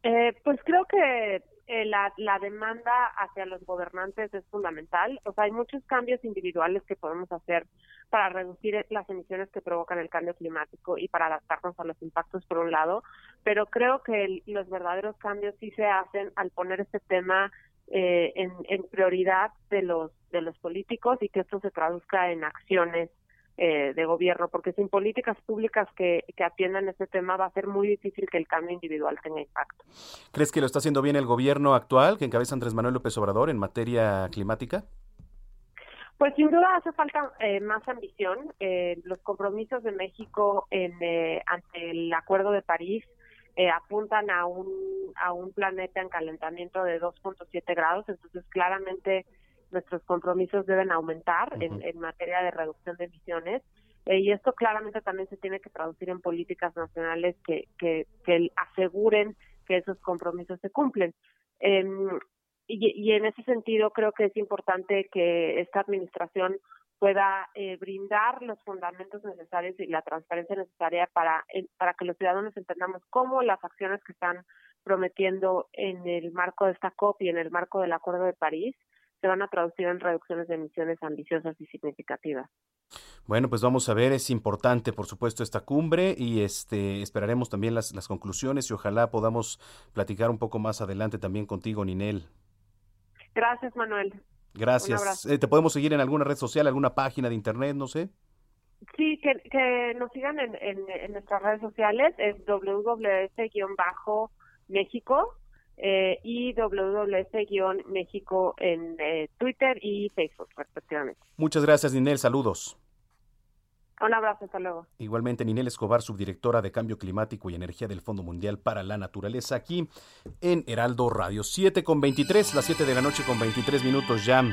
Eh, pues creo que eh, la, la demanda hacia los gobernantes es fundamental. O sea, hay muchos cambios individuales que podemos hacer para reducir las emisiones que provocan el cambio climático y para adaptarnos a los impactos por un lado, pero creo que los verdaderos cambios sí se hacen al poner este tema eh, en, en, prioridad de los de los políticos y que esto se traduzca en acciones eh, de gobierno, porque sin políticas públicas que, que atiendan este tema va a ser muy difícil que el cambio individual tenga impacto. ¿Crees que lo está haciendo bien el gobierno actual que encabeza Andrés Manuel López Obrador en materia climática? Pues sin duda hace falta eh, más ambición. Eh, los compromisos de México en, eh, ante el Acuerdo de París apuntan a un, a un planeta en calentamiento de 2.7 grados, entonces claramente nuestros compromisos deben aumentar en, en, materia de reducción de emisiones. y esto claramente también se tiene que traducir en políticas nacionales que, que, que aseguren que esos compromisos se cumplen. Em, y, en ese sentido creo que es importante que esta administración pueda eh, brindar los fundamentos necesarios y la transparencia necesaria para, para que los ciudadanos entendamos cómo las acciones que están prometiendo en el marco de esta COP y en el marco del Acuerdo de París se van a traducir en reducciones de emisiones ambiciosas y significativas. Bueno, pues vamos a ver, es importante por supuesto esta cumbre y este esperaremos también las, las conclusiones y ojalá podamos platicar un poco más adelante también contigo, Ninel. Gracias, Manuel. Gracias. Eh, ¿Te podemos seguir en alguna red social, alguna página de internet, no sé? Sí, que, que nos sigan en, en, nuestras redes sociales, es www-méxico eh, y www-méxico en eh, Twitter y Facebook, respectivamente. Muchas gracias, Ninel. Saludos. Un abrazo, hasta luego. Igualmente, Ninel Escobar, subdirectora de Cambio Climático y Energía del Fondo Mundial para la Naturaleza, aquí en Heraldo Radio. 7 con 23, las 7 de la noche con 23 minutos ya.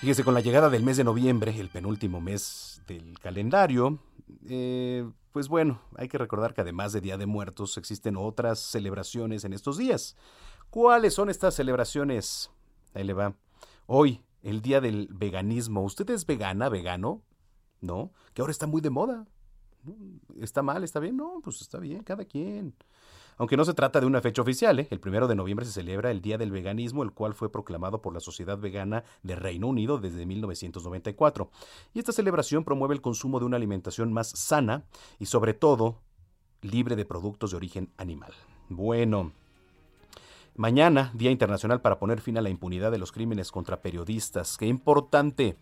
Fíjese, con la llegada del mes de noviembre, el penúltimo mes del calendario, eh, pues bueno, hay que recordar que además de Día de Muertos existen otras celebraciones en estos días. ¿Cuáles son estas celebraciones? Ahí le va. Hoy, el Día del Veganismo. ¿Usted es vegana, vegano? ¿No? Que ahora está muy de moda. ¿Está mal? ¿Está bien? No, pues está bien, cada quien. Aunque no se trata de una fecha oficial, ¿eh? el primero de noviembre se celebra el Día del Veganismo, el cual fue proclamado por la Sociedad Vegana de Reino Unido desde 1994. Y esta celebración promueve el consumo de una alimentación más sana y sobre todo libre de productos de origen animal. Bueno, mañana, Día Internacional para poner fin a la impunidad de los crímenes contra periodistas. Qué importante.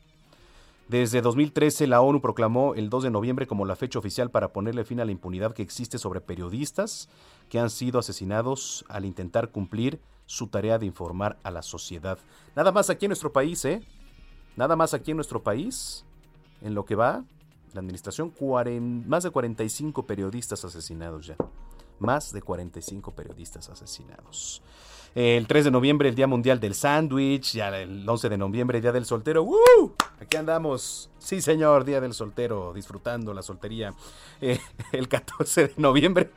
Desde 2013, la ONU proclamó el 2 de noviembre como la fecha oficial para ponerle fin a la impunidad que existe sobre periodistas que han sido asesinados al intentar cumplir su tarea de informar a la sociedad. Nada más aquí en nuestro país, ¿eh? Nada más aquí en nuestro país, en lo que va, la administración, más de 45 periodistas asesinados ya. Más de 45 periodistas asesinados. El 3 de noviembre, el Día Mundial del Sándwich. Ya el 11 de noviembre, Día del Soltero. ¡Woo! Aquí andamos. Sí, señor, Día del Soltero, disfrutando la soltería. Eh, el 14 de noviembre,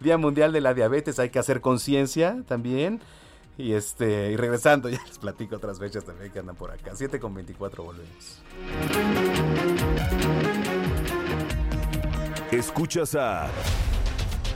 Día Mundial de la Diabetes. Hay que hacer conciencia también. Y este, y regresando, ya les platico otras fechas también que andan por acá. 7 con 24 volvemos. Escuchas a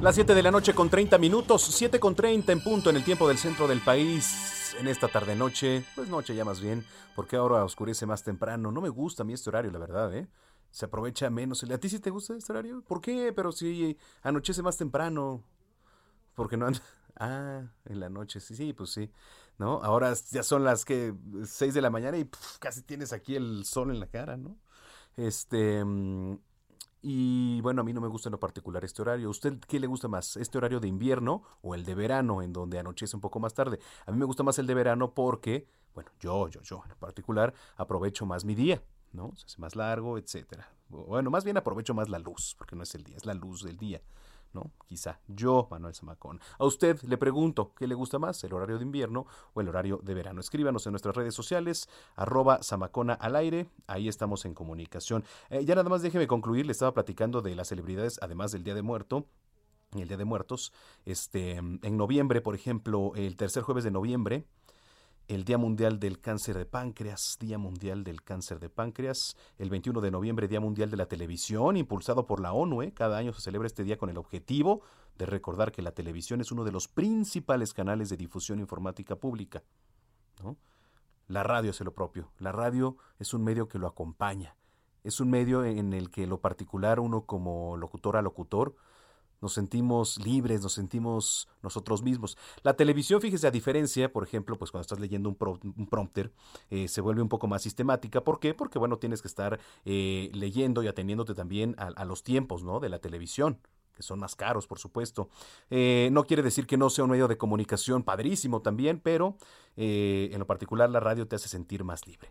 Las 7 de la noche con 30 minutos, 7 con 30 en punto en el tiempo del centro del país. En esta tarde noche, pues noche ya más bien, porque ahora oscurece más temprano. No me gusta a mí este horario, la verdad, ¿eh? Se aprovecha menos. ¿A ti sí te gusta este horario? ¿Por qué? Pero si anochece más temprano. Porque no anda... Ah, en la noche, sí, sí, pues sí. ¿No? Ahora ya son las que 6 de la mañana y casi tienes aquí el sol en la cara, ¿no? Este, mm, y bueno, a mí no me gusta en lo particular este horario. ¿A usted qué le gusta más? ¿Este horario de invierno o el de verano, en donde anochece un poco más tarde? A mí me gusta más el de verano porque, bueno, yo, yo, yo en particular, aprovecho más mi día, ¿no? Se hace más largo, etcétera. Bueno, más bien aprovecho más la luz, porque no es el día, es la luz del día. ¿No? Quizá yo, Manuel Zamacón. A usted le pregunto, ¿qué le gusta más, el horario de invierno o el horario de verano? Escríbanos en nuestras redes sociales, arroba Zamacona al aire, ahí estamos en comunicación. Eh, ya nada más déjeme concluir, le estaba platicando de las celebridades, además del Día de Muerto, el Día de Muertos, este, en noviembre, por ejemplo, el tercer jueves de noviembre, el Día Mundial del Cáncer de Páncreas, Día Mundial del Cáncer de Páncreas, el 21 de noviembre, Día Mundial de la Televisión, impulsado por la ONU. ¿eh? Cada año se celebra este día con el objetivo de recordar que la televisión es uno de los principales canales de difusión informática pública. la radio hace lo propio. La radio es un medio que lo acompaña. Es un medio en el que lo particular uno como locutor a locutor nos sentimos libres, nos sentimos nosotros mismos. La televisión, fíjese, a diferencia, por ejemplo, pues cuando estás leyendo un, prompter, eh, se vuelve un poco más sistemática. ¿Por qué? Porque, bueno, tienes que estar eh, leyendo y ateniéndote también a, los tiempos, ¿no? De la televisión que son más caros, por supuesto. Eh, no quiere decir que no sea un medio de comunicación padrísimo también, pero en lo particular la radio te hace sentir más libre.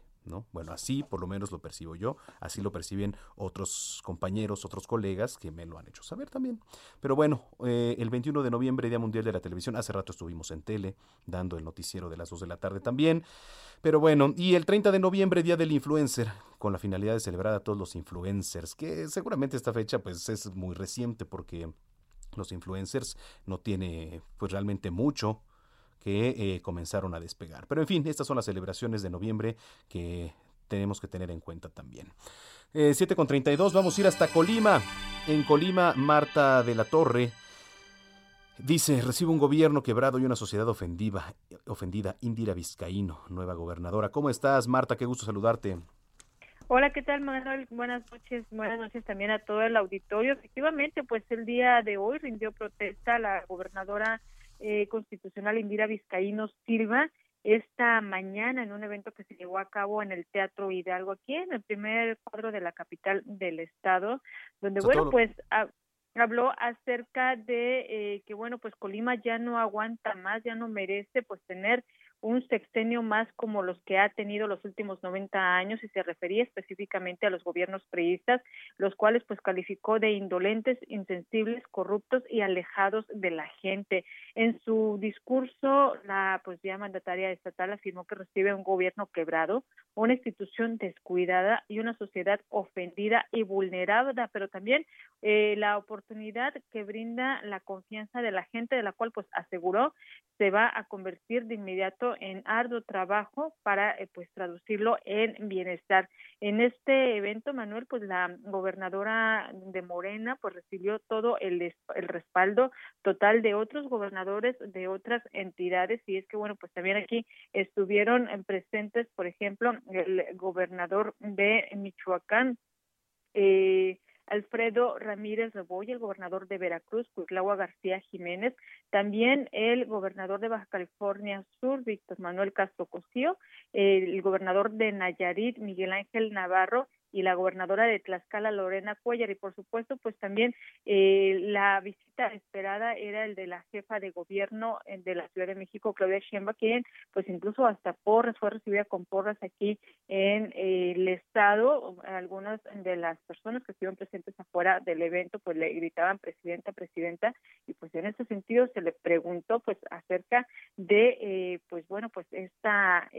Bueno, así por lo menos lo percibo yo, así lo perciben otros compañeros, otros colegas que me lo han hecho saber también. Pero bueno, eh, el 21 de noviembre, Día Mundial de la Televisión, hace rato estuvimos en tele, dando el noticiero de las 2 de la tarde también. Pero bueno, y el 30 de noviembre, Día del Influencer, con la finalidad de celebrar a todos los influencers, que seguramente esta fecha pues es muy reciente porque los influencers no tiene pues realmente mucho que eh, comenzaron a despegar. Pero en fin, estas son las celebraciones de noviembre que tenemos que tener en cuenta también. Eh, 7 con 32, vamos a ir hasta Colima. En Colima, Marta de la Torre dice, recibe un gobierno quebrado y una sociedad ofendida, ofendida. Indira Vizcaíno, nueva gobernadora. ¿Cómo estás, Marta? Qué gusto saludarte. Hola, ¿qué tal, Manuel? Buenas noches. Buenas noches también a todo el auditorio. Efectivamente, pues el día de hoy rindió protesta la gobernadora eh, constitucional Indira Vizcaíno Silva esta mañana en un evento que se llevó a cabo en el Teatro Hidalgo aquí en el primer cuadro de la capital del estado donde bueno pues habló acerca de eh, que bueno pues Colima ya no aguanta más ya no merece pues tener un sexenio más como los que ha tenido los últimos 90 años y se refería específicamente a los gobiernos priistas, los cuales pues calificó de indolentes, insensibles, corruptos y alejados de la gente. En su discurso, la pues ya mandataria estatal afirmó que recibe un gobierno quebrado, una institución descuidada y una sociedad ofendida y vulnerada, pero también eh, la oportunidad que brinda la confianza de la gente, de la cual pues aseguró se va a convertir de inmediato en arduo trabajo para eh, pues traducirlo en bienestar. En este evento, Manuel, pues la gobernadora de Morena pues recibió todo el, el respaldo total de otros gobernadores de otras entidades y es que bueno, pues también aquí estuvieron presentes, por ejemplo, el gobernador de Michoacán, eh, Alfredo Ramírez Reboy, el gobernador de Veracruz, Cuitlagua García Jiménez, también el gobernador de Baja California Sur, Víctor Manuel Castro Cosío, el gobernador de Nayarit, Miguel Ángel Navarro, y la gobernadora de Tlaxcala, Lorena Cuellar, y por supuesto, pues también eh, la visita esperada era el de la jefa de gobierno eh, de la Ciudad de México, Claudia Sheinbaum, quien pues incluso hasta porras, fue recibida con porras aquí en eh, el estado, algunas de las personas que estuvieron presentes afuera del evento, pues le gritaban presidenta, presidenta, y pues en ese sentido se le preguntó pues acerca de, pues bueno, pues esta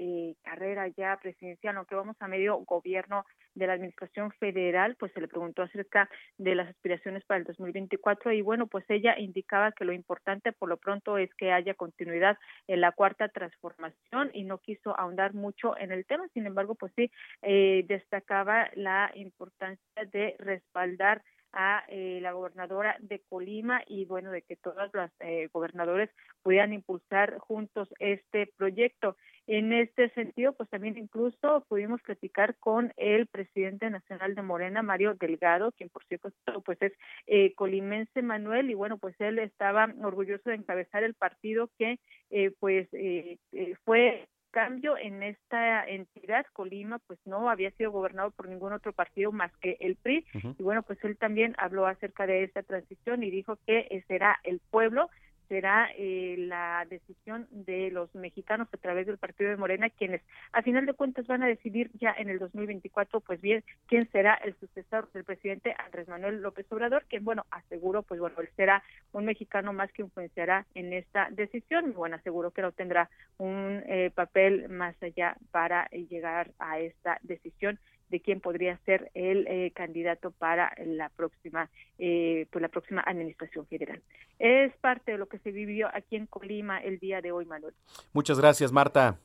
carrera ya presidencial, aunque vamos a medio gobierno de la Administración Federal, pues se le preguntó acerca de las aspiraciones para el 2024 y bueno, pues ella indicaba que lo importante por lo pronto es que haya continuidad en la cuarta transformación y no quiso ahondar mucho en el tema, sin embargo, pues sí eh, destacaba la importancia de respaldar a eh, la gobernadora de Colima y bueno, de que todos los eh, gobernadores pudieran impulsar juntos este proyecto. En este sentido, pues también incluso pudimos platicar con el presidente nacional de Morena, Mario Delgado, quien por cierto pues es eh, colimense Manuel y bueno, pues él estaba orgulloso de encabezar el partido que eh, pues eh, fue cambio en esta entidad, Colima, pues no había sido gobernado por ningún otro partido más que el PRI. Y bueno, pues él también habló acerca de esta transición y dijo que será el pueblo será eh, la decisión de los mexicanos a través del partido de Morena, quienes a final de cuentas van a decidir ya en el 2024, pues bien, quién será el sucesor del presidente Andrés Manuel López Obrador, quien, bueno, aseguro, pues bueno, él será un mexicano más que influenciará en esta decisión, y bueno, aseguro que no tendrá un eh, papel más allá para llegar a esta decisión de quién podría ser el eh, candidato para la próxima eh, pues la próxima administración federal. Es parte de lo que se vivió aquí en Colima el día de hoy, Manuel. Muchas gracias, Marta.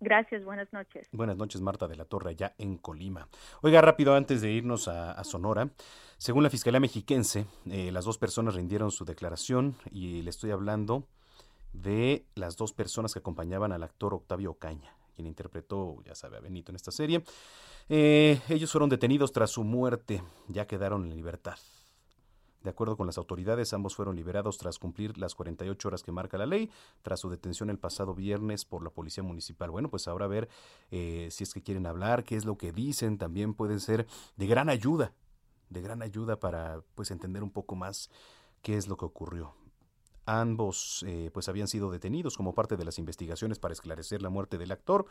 Gracias, buenas noches. Buenas noches, Marta de la Torre, allá en Colima. Oiga, rápido, antes de irnos a, Sonora, según la Fiscalía Mexiquense, eh, las dos personas rindieron su declaración y le estoy hablando de las dos personas que acompañaban al actor Octavio Ocaña quien interpretó, ya sabe, a Benito en esta serie. Eh, ellos fueron detenidos tras su muerte, ya quedaron en libertad. De acuerdo con las autoridades, ambos fueron liberados tras cumplir las 48 horas que marca la ley, tras su detención el pasado viernes por la Policía Municipal. Bueno, pues ahora a ver eh, si es que quieren hablar, qué es lo que dicen, también pueden ser de gran ayuda, de gran ayuda para pues entender un poco más qué es lo que ocurrió. Ambos eh, pues habían sido detenidos como parte de las investigaciones para esclarecer la muerte del actor,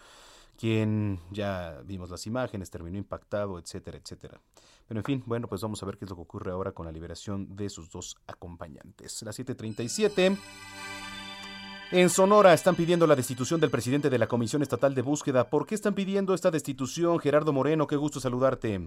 quien ya vimos las imágenes, terminó impactado, etcétera, etcétera. Pero en fin, bueno, pues vamos a ver qué es lo que ocurre ahora con la liberación de sus dos acompañantes. Las 7:37. En Sonora están pidiendo la destitución del presidente de la Comisión Estatal de Búsqueda. ¿Por qué están pidiendo esta destitución? Gerardo Moreno, qué gusto saludarte.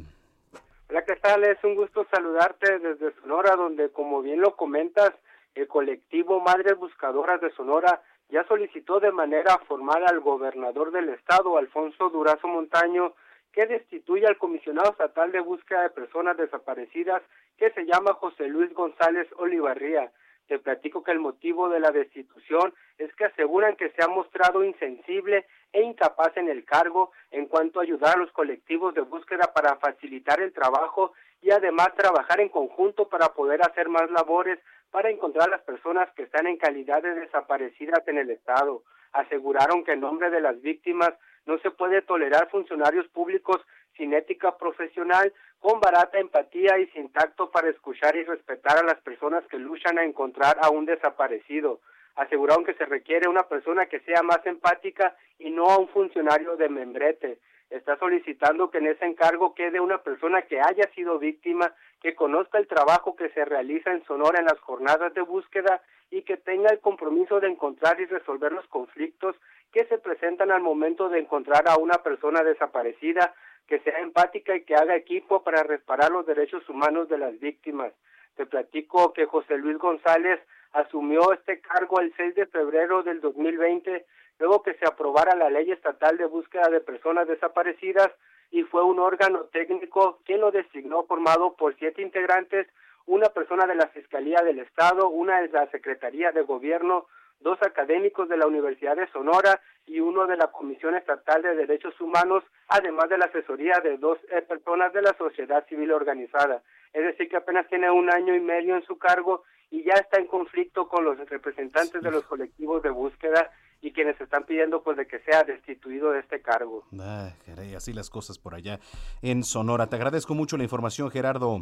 Hola, ¿qué tal? Es un gusto saludarte desde Sonora, donde como bien lo comentas, el colectivo Madres Buscadoras de Sonora ya solicitó de manera formal al gobernador del estado, Alfonso Durazo Montaño, que destituya al comisionado estatal de búsqueda de personas desaparecidas, que se llama José Luis González Olivarría. Te platico que el motivo de la destitución es que aseguran que se ha mostrado insensible e incapaz en el cargo en cuanto a ayudar a los colectivos de búsqueda para facilitar el trabajo y además trabajar en conjunto para poder hacer más labores para encontrar las personas que están en calidad de desaparecidas en el Estado. Aseguraron que en nombre de las víctimas no se puede tolerar funcionarios públicos sin ética profesional, con barata empatía y sin tacto para escuchar y respetar a las personas que luchan a encontrar a un desaparecido. Aseguraron que se requiere una persona que sea más empática y no a un funcionario de membrete está solicitando que en ese encargo quede una persona que haya sido víctima, que conozca el trabajo que se realiza en Sonora en las jornadas de búsqueda y que tenga el compromiso de encontrar y resolver los conflictos que se presentan al momento de encontrar a una persona desaparecida, que sea empática y que haga equipo para reparar los derechos humanos de las víctimas. Te platico que José Luis González asumió este cargo el 6 de febrero del 2020 luego que se aprobara la ley estatal de búsqueda de personas desaparecidas y fue un órgano técnico quien lo designó formado por siete integrantes, una persona de la Fiscalía del Estado, una de la Secretaría de Gobierno, dos académicos de la Universidad de Sonora y uno de la Comisión Estatal de Derechos Humanos, además de la asesoría de dos eh, personas de la sociedad civil organizada. Es decir, que apenas tiene un año y medio en su cargo y ya está en conflicto con los representantes de los colectivos de búsqueda y quienes están pidiendo pues de que sea destituido de este cargo. Ah, así las cosas por allá en Sonora. Te agradezco mucho la información, Gerardo.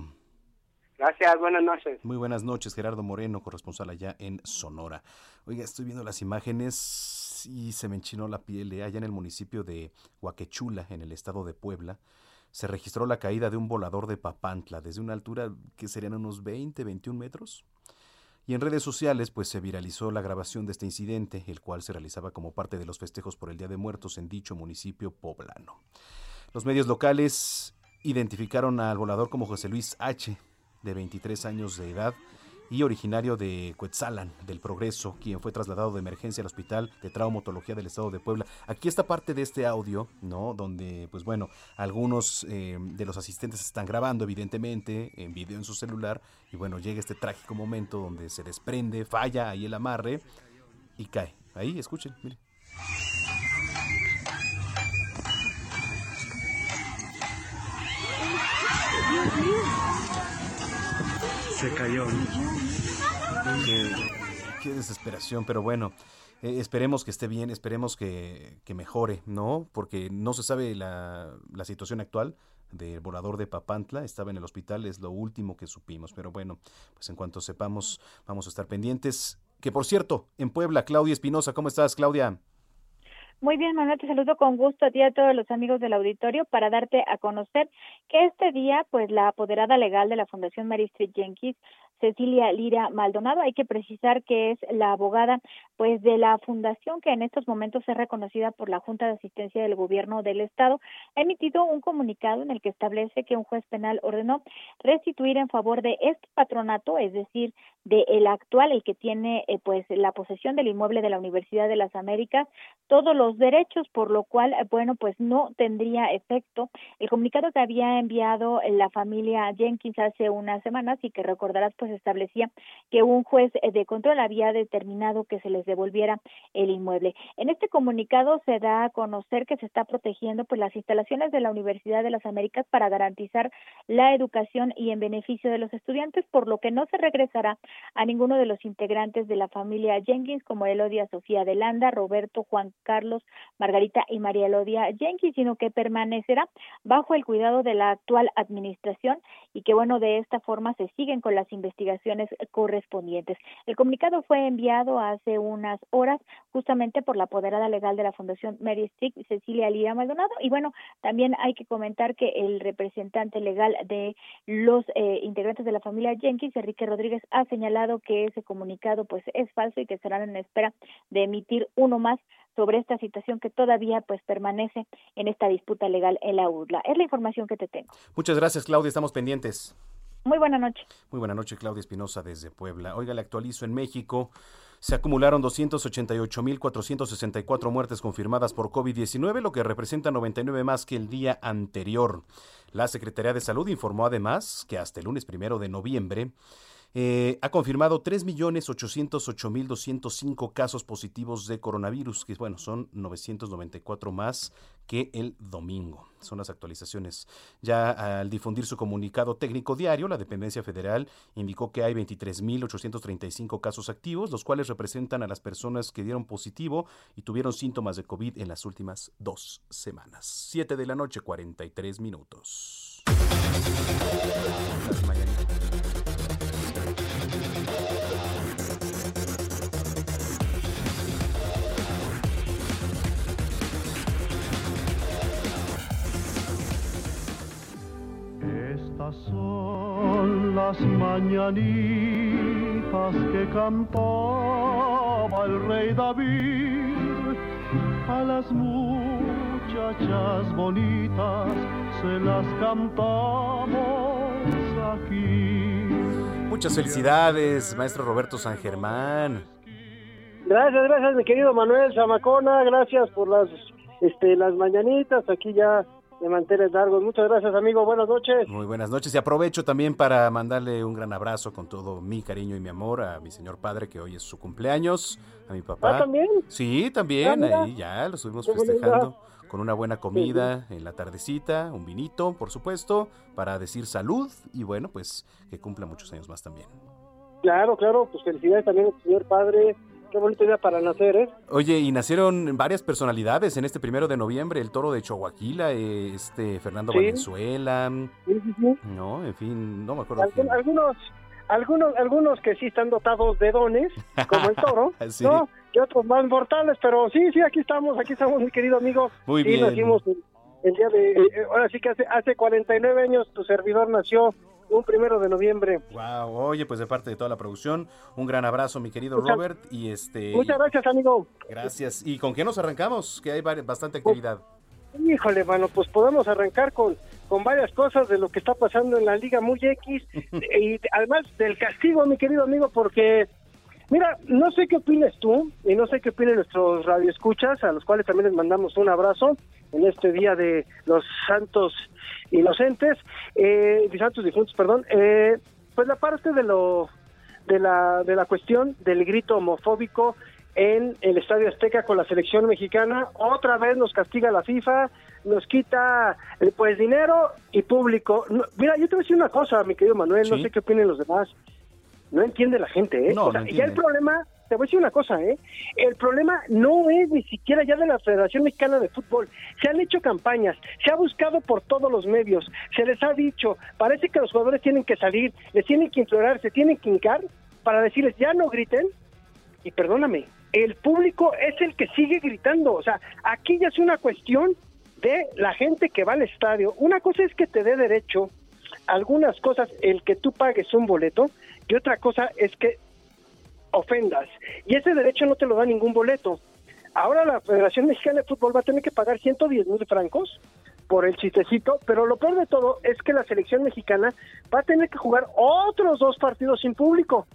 Gracias, buenas noches. Muy buenas noches, Gerardo Moreno, corresponsal allá en Sonora. Oiga, estoy viendo las imágenes y se me enchinó la piel. ¿eh? Allá en el municipio de Huaquechula, en el estado de Puebla, se registró la caída de un volador de Papantla desde una altura que serían unos 20, 21 metros. Y en redes sociales pues se viralizó la grabación de este incidente, el cual se realizaba como parte de los festejos por el Día de Muertos en dicho municipio poblano. Los medios locales identificaron al volador como José Luis H., de 23 años de edad, y originario de Cuetzalan, del Progreso, quien fue trasladado de emergencia al Hospital de Traumatología del Estado de Puebla. Aquí está parte de este audio, ¿no? Donde, pues bueno, algunos eh, de los asistentes están grabando, evidentemente, en video en su celular, y bueno, llega este trágico momento donde se desprende, falla ahí el amarre y cae. Ahí, escuchen, miren. Se cayó. Qué, desesperación, pero bueno, eh, esperemos que esté bien, esperemos que, mejore, ¿no? Porque no se sabe la, la situación actual del volador de Papantla, estaba en el hospital, es lo último que supimos, pero bueno, pues en cuanto sepamos, vamos a estar pendientes. Que por cierto, en Puebla, Claudia Espinosa, ¿cómo estás, Claudia? Muy bien, Manuel, te saludo con gusto a ti y a todos los amigos del auditorio para darte a conocer que este día, pues la apoderada legal de la Fundación Mary Street Jenkins Cecilia Lira Maldonado. Hay que precisar que es la abogada pues de la fundación que en estos momentos es reconocida por la Junta de Asistencia del Gobierno del Estado. Ha emitido un comunicado en el que establece que un juez penal ordenó restituir en favor de este patronato, es decir, de el actual, el que tiene eh, pues la posesión del inmueble de la Universidad de las Américas, todos los derechos, por lo cual, eh, bueno, pues no tendría efecto el comunicado que había enviado la familia Jenkins hace unas semanas y que recordarás pues establecía que un juez de control había determinado que se les devolviera el inmueble. En este comunicado se da a conocer que se está protegiendo pues las instalaciones de la Universidad de las Américas para garantizar la educación y en beneficio de los estudiantes, por lo que no se regresará a ninguno de los integrantes de la familia Jenkins como Elodia Sofía de Landa, Roberto, Juan Carlos, Margarita y María Elodia Jenkins, sino que permanecerá bajo el cuidado de la actual administración y que bueno, de esta forma se siguen con las investigaciones correspondientes. El comunicado fue enviado hace unas horas justamente por la apoderada legal de la Fundación Mary Street, Cecilia Lira Maldonado, y bueno, también hay que comentar que el representante legal de los eh, integrantes de la familia Jenkins, Enrique Rodríguez, ha señalado que ese comunicado pues es falso y que estarán en espera de emitir uno más sobre esta situación que todavía pues permanece en esta disputa legal en la URLA. Es la información que te tengo. Muchas gracias, Claudia. Estamos pendientes. Muy buena noche. Muy buena noche, Claudia Espinosa desde Puebla. Oiga, le actualizo en México. Se acumularon 288.464 muertes confirmadas por COVID-19, lo que representa 99 más que el día anterior. La Secretaría de Salud informó además que hasta el lunes primero de noviembre eh, ha confirmado 3.808.205 casos positivos de coronavirus, que bueno, son 994 más que el domingo. Son las actualizaciones. Ya al difundir su comunicado técnico diario, la dependencia federal indicó que hay 23.835 casos activos, los cuales representan a las personas que dieron positivo y tuvieron síntomas de COVID en las últimas dos semanas. 7 de la noche, 43 minutos. Son las mañanitas que cantaba el rey David. A las muchachas bonitas se las cantamos aquí. Muchas felicidades, maestro Roberto San Germán. Gracias, gracias, mi querido Manuel Zamacona. Gracias por las, este, las mañanitas. Aquí ya de manteles largos. Muchas gracias, amigo. Buenas noches. Muy buenas noches. Y aprovecho también para mandarle un gran abrazo con todo mi cariño y mi amor a mi señor padre, que hoy es su cumpleaños, a mi papá. ¿Ah, también? Sí, también. Ah, ahí ya lo estuvimos festejando con una buena comida en la tardecita, un vinito, por supuesto, para decir salud y bueno, pues que cumpla muchos años más también. Claro, claro. Pues felicidades también a señor padre Qué bonito día para nacer, ¿eh? Oye, y nacieron varias personalidades en este primero de noviembre, el toro de Chihuahua, este Fernando Valenzuela. No, en fin, no me acuerdo. algunos, algunos, algunos que sí están dotados de dones, como el toro, ¿no? Y otros más mortales, pero sí, sí, aquí estamos, aquí estamos, mi querido amigo. Muy sí, bien. nacimos el, día de, eh, ahora sí que hace, hace 49 años tu servidor nació un primero de noviembre. Wow, oye, pues de parte de toda la producción, un gran abrazo, mi querido Robert. Y este. Muchas gracias, amigo. Gracias. ¿Y con qué nos arrancamos? Que hay bastante actividad. Híjole, mano, pues podemos arrancar con, con varias cosas de lo que está pasando en la Liga Muy X y además del castigo, mi querido amigo, porque Mira, no sé qué opinas tú y no sé qué opinan nuestros radioescuchas, a los cuales también les mandamos un abrazo en este día de los santos inocentes, eh, santos difuntos, perdón. Eh, pues la parte de lo de la de la cuestión del grito homofóbico en el Estadio Azteca con la selección mexicana, otra vez nos castiga la FIFA, nos quita eh, pues dinero y público. mira, yo te voy a decir una cosa, mi querido Manuel, no sé qué opinan los demás no entiende la gente, ¿eh? o sea, ya el problema, te voy a decir una cosa, ¿eh? El problema no es ni siquiera ya de la Federación Mexicana de Fútbol. Se han hecho campañas, se ha buscado por todos los medios, se les ha dicho, parece que los jugadores tienen que salir, les tienen que implorar, se tienen que hincar para decirles, ya no griten. Y perdóname, el público es el que sigue gritando. O sea, aquí ya es una cuestión de la gente que va al estadio. Una cosa es que te dé derecho algunas cosas, el que tú pagues un boleto, y otra cosa es que ofendas. Y ese derecho no te lo da ningún boleto. Ahora la Federación Mexicana de Fútbol va a tener que pagar 110 mil francos por el chistecito, pero lo peor de todo es que la selección mexicana va a tener que jugar otros dos partidos sin público.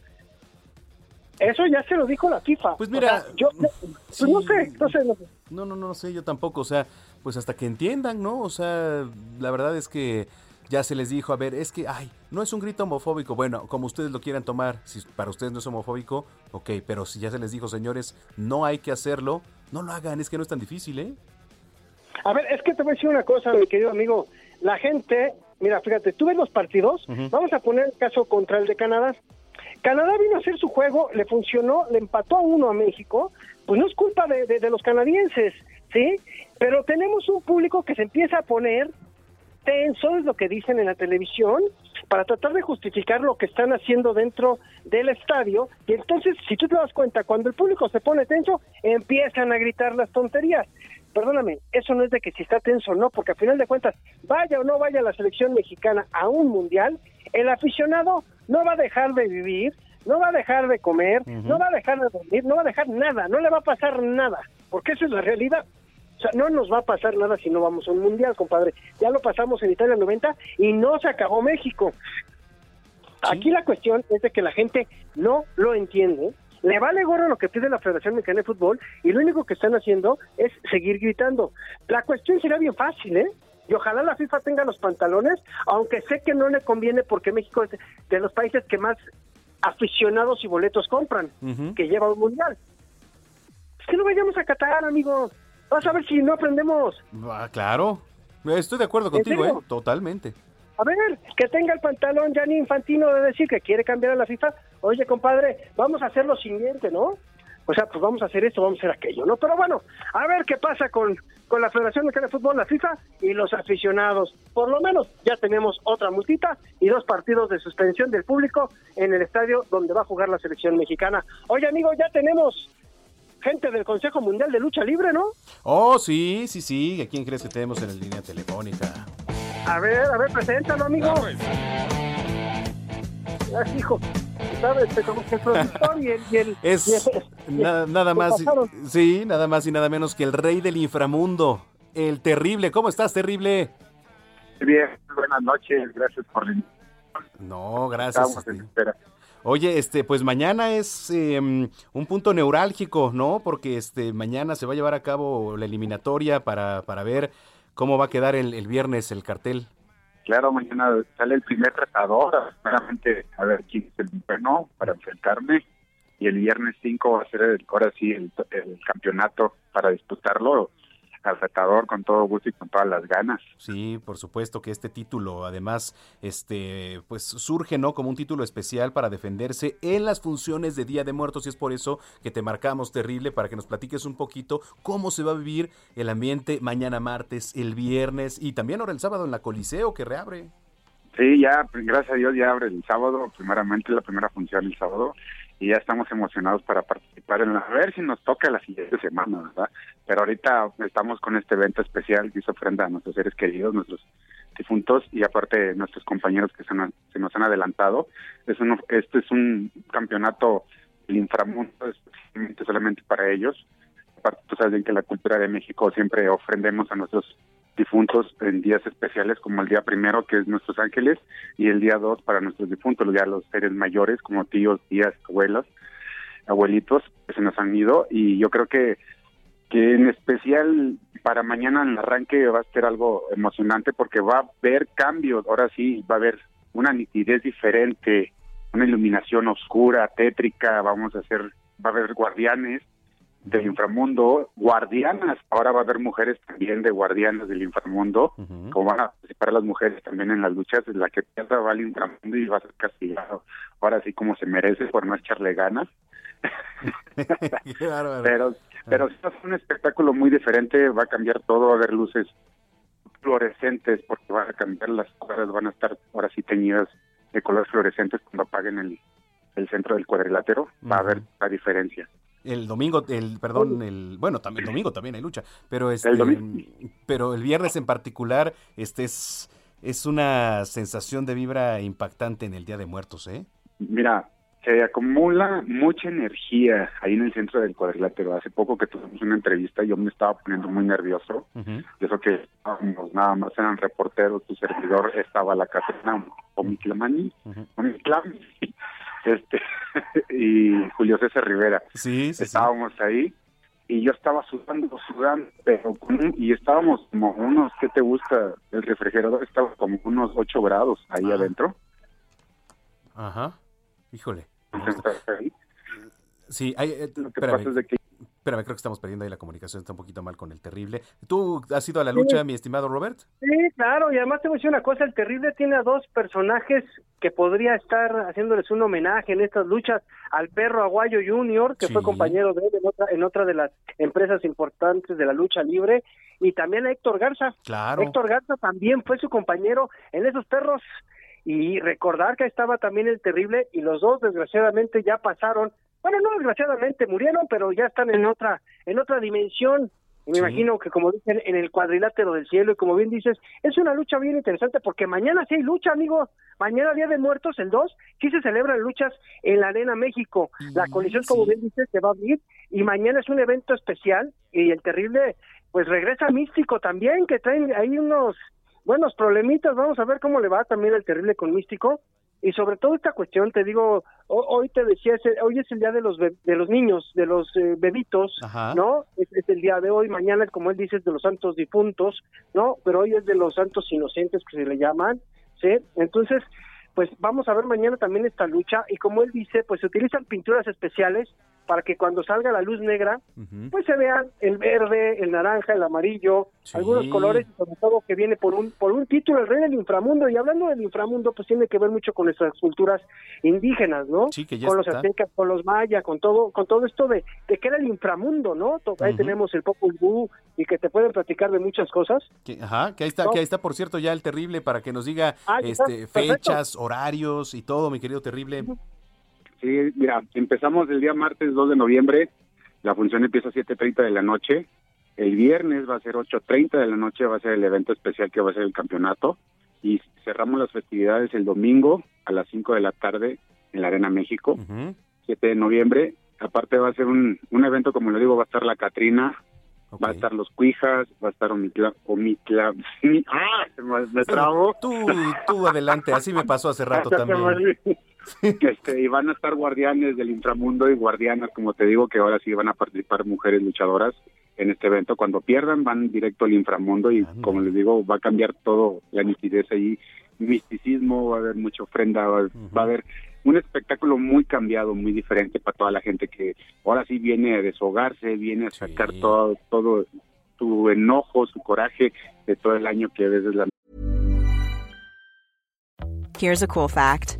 Eso ya se lo dijo la FIFA. Pues mira, yo pues no, sé, no sé, no sé. No, no, no sé, yo tampoco, o sea, pues hasta que entiendan, ¿no? O sea, la verdad es que ya se les dijo, a ver, es que, ay, no es un grito homofóbico. Bueno, como ustedes lo quieran tomar, si para ustedes no es homofóbico, ok, pero si ya se les dijo, señores, no hay que hacerlo, no lo hagan, es que no es tan difícil, ¿eh? A ver, es que te voy a decir una cosa, mi querido amigo. La gente, mira, fíjate, tú ves los partidos, vamos a poner el caso contra el de Canadá. Canadá vino a hacer su juego, le funcionó, le empató a uno a México, pues no es culpa de, de, de los canadienses, ¿sí? Pero tenemos un público que se empieza a poner tenso, es lo que dicen en la televisión, para tratar de justificar lo que están haciendo dentro del estadio. Y entonces, si tú te das cuenta, cuando el público se pone tenso, empiezan a gritar las tonterías. Perdóname, eso no es de que si está tenso o no, porque al final de cuentas, vaya o no vaya la selección mexicana a un mundial, el aficionado no va a dejar de vivir, no va a dejar de comer, no va a dejar de dormir, no va a dejar nada, no le va a pasar nada, porque esa es la realidad. O sea, no nos va a pasar nada si no vamos a un mundial, compadre. Ya lo pasamos en Italia 90 y no se acabó México. Aquí la cuestión es de que la gente no lo entiende, le vale gorro lo que pide la Federación Mexicana de Fútbol y lo único que están haciendo es seguir gritando. La cuestión sería bien fácil, ¿eh? Y ojalá la FIFA tenga los pantalones, aunque sé que no le conviene porque México es de los países que más aficionados y boletos compran, que lleva un mundial. Es que no vayamos a Qatar, amigo. Vas a ver si no aprendemos. Ah, claro. Estoy de acuerdo contigo, ¿eh? Totalmente. A ver, que tenga el pantalón ya ni infantino de decir que quiere cambiar a la FIFA. Oye, compadre, vamos a hacer lo siguiente, ¿no? O sea, pues vamos a hacer esto, vamos a hacer aquello, ¿no? Pero bueno, a ver qué pasa con, con la Federación Mexicana de Fútbol, la FIFA y los aficionados. Por lo menos ya tenemos otra multita y dos partidos de suspensión del público en el estadio donde va a jugar la selección mexicana. Oye, amigo, ya tenemos gente del Consejo Mundial de Lucha Libre, ¿no? Oh, sí, sí, sí. ¿A quién crees que tenemos en la línea telefónica? A ver, a ver, preséntalo, amigo. Ah, hijo, ¿sabes? Como que su editor y el... Y el Es y el- na- nada más, pasaron. sí, nada más y nada menos que el rey del inframundo, el terrible. ¿Cómo estás, terrible? Bien, buenas noches, gracias por No, gracias. Estamos en espera. Oye, este, pues mañana es eh, un punto neurálgico, ¿no? Porque este, mañana se va a llevar a cabo la eliminatoria para, para ver cómo va a quedar el, el viernes el cartel. Claro, mañana sale el primer tratador, primeramente a ver quién es el bueno para enfrentarme. Y el viernes 5 va a ser el, ahora sí el, el campeonato para disputarlo al retador con todo gusto y con todas las ganas. Sí, por supuesto que este título además este pues surge no como un título especial para defenderse en las funciones de Día de Muertos y es por eso que te marcamos terrible para que nos platiques un poquito cómo se va a vivir el ambiente mañana martes, el viernes y también ahora el sábado en la Coliseo que reabre. Sí, ya, gracias a Dios, ya abre el sábado, primeramente la primera función el sábado, y ya estamos emocionados para participar en la, a ver si nos toca la siguiente semana, ¿verdad? Pero ahorita estamos con este evento especial que hizo ofrenda a nuestros seres queridos, nuestros difuntos, y aparte nuestros compañeros que se, nos han adelantado. Es un, este es un campeonato del inframundo, especialmente solamente para ellos. Aparte, tú sabes bien que la cultura de México siempre ofrendemos a nuestros difuntos en días especiales como el día primero que es nuestros ángeles y el día dos para nuestros difuntos ya los seres mayores como tíos tías abuelas abuelitos que se nos han ido. Y yo creo que que en especial para mañana el arranque va a ser algo emocionante porque va a haber cambios. Ahora sí va a haber una nitidez diferente una iluminación oscura tétrica vamos a hacer va a haber guardianes del inframundo, guardianas, ahora va a haber mujeres también de guardianas del inframundo, como van a participar las mujeres también en las luchas, la que pierda va al inframundo y va a ser castigado, ahora sí como se merece por no echarle ganas, pero pero sí va a ser un espectáculo muy diferente, va a cambiar todo, va a haber luces fluorescentes porque van a cambiar las cuadras, van a estar ahora sí teñidas de colores fluorescentes cuando apaguen el, el centro del cuadrilátero, va a haber la diferencia. El domingo, el perdón, el bueno, también el domingo también hay lucha, pero este domingo. pero el viernes en particular este es es una sensación de vibra impactante en el Día de Muertos, ¿eh? Mira, se acumula mucha energía ahí en el centro del cuadrilátero. Hace poco que tuvimos una entrevista, yo me estaba poniendo muy nervioso. Y eso que estábamos nada más eran reporteros, tu servidor estaba la Catrina Omiclamani, Omiclam, este, y Julio César Rivera. Sí, sí, Estábamos ahí y yo estaba sudando, sudando, pero con y estábamos como unos, ¿qué te gusta? El refrigerador estaba como unos 8 grados ahí adentro. Ajá. Híjole. Sí, hay, eh, Lo que pasa es de que espérame, creo que estamos perdiendo ahí la comunicación, está un poquito mal con el terrible. ¿Tú has ido a la lucha, mi estimado Robert? Sí, claro, y además te voy a decir una cosa, el terrible tiene a dos personajes que podría estar haciéndoles un homenaje en estas luchas, al perro Aguayo Junior, que fue compañero de él en otra, en otra de las empresas importantes de la lucha libre, y también a Héctor Garza. Claro. Héctor Garza también fue su compañero en esos perros, y recordar que estaba también el terrible, y los dos desgraciadamente ya pasaron, bueno, no desgraciadamente murieron, pero ya están en otra, en otra dimensión. Y me Sí. imagino que como dicen en el cuadrilátero del cielo y como bien dices, es una lucha bien interesante porque mañana sí hay lucha, amigo. Mañana Día de Muertos, el 2, sí se celebran luchas en la Arena México. La colisión, como bien dices, se va a abrir y mañana es un evento especial y el terrible, pues regresa Místico también, que traen ahí unos buenos problemitas. Vamos a ver cómo le va también el terrible con Místico. Y sobre todo esta cuestión, te digo, hoy te decía, hoy es el día de los be- de los niños, de los eh, bebitos, Ajá. ¿no? Es, es el día de hoy, mañana es como él dice, es de los santos difuntos, ¿no? Pero hoy es de los santos inocentes que se le llaman, ¿sí? Entonces, pues vamos a ver mañana también esta lucha y como él dice, pues se utilizan pinturas especiales para que cuando salga la luz negra, pues se vean el verde, el naranja, el amarillo, algunos colores y sobre todo que viene por un por un título el rey del inframundo y hablando del inframundo pues tiene que ver mucho con nuestras culturas indígenas, ¿no? Sí, que ya con los aztecas, con los mayas, con todo con todo esto de, de que era el inframundo, ¿no? Ahí tenemos el Popol Vuh y que te pueden platicar de muchas cosas. Que- ajá, que ahí está, No. que ahí está, por cierto, ya el terrible para que nos diga Ah, está, este, fechas, horarios y todo, mi querido terrible. Sí, mira, empezamos el día martes 2 de noviembre, la función empieza a 7.30 de la noche, el viernes va a ser 8.30 de la noche, va a ser el evento especial que va a ser el campeonato, y cerramos las festividades el domingo a las 5 de la tarde en la Arena México, 7 de noviembre, aparte va a ser un, un evento, como le digo, va a estar la Catrina, va a estar los Cuijas, va a estar Omitla, Omitla, ¡ah! Me, me trabo. Tú, tú adelante, así me pasó hace rato también. Olvidó. Este, y van a estar guardianes del inframundo y guardianas, como te digo, que ahora sí van a participar mujeres luchadoras en este evento. Cuando pierdan, van directo al inframundo y, como les digo, va a cambiar todo, la nitidez ahí, misticismo, va a haber mucha ofrenda, va, va a haber un espectáculo muy cambiado, muy diferente para toda la gente que ahora sí viene a deshogarse, viene a sacar todo, todo su enojo, su coraje de todo el año que a veces la Here's a cool fact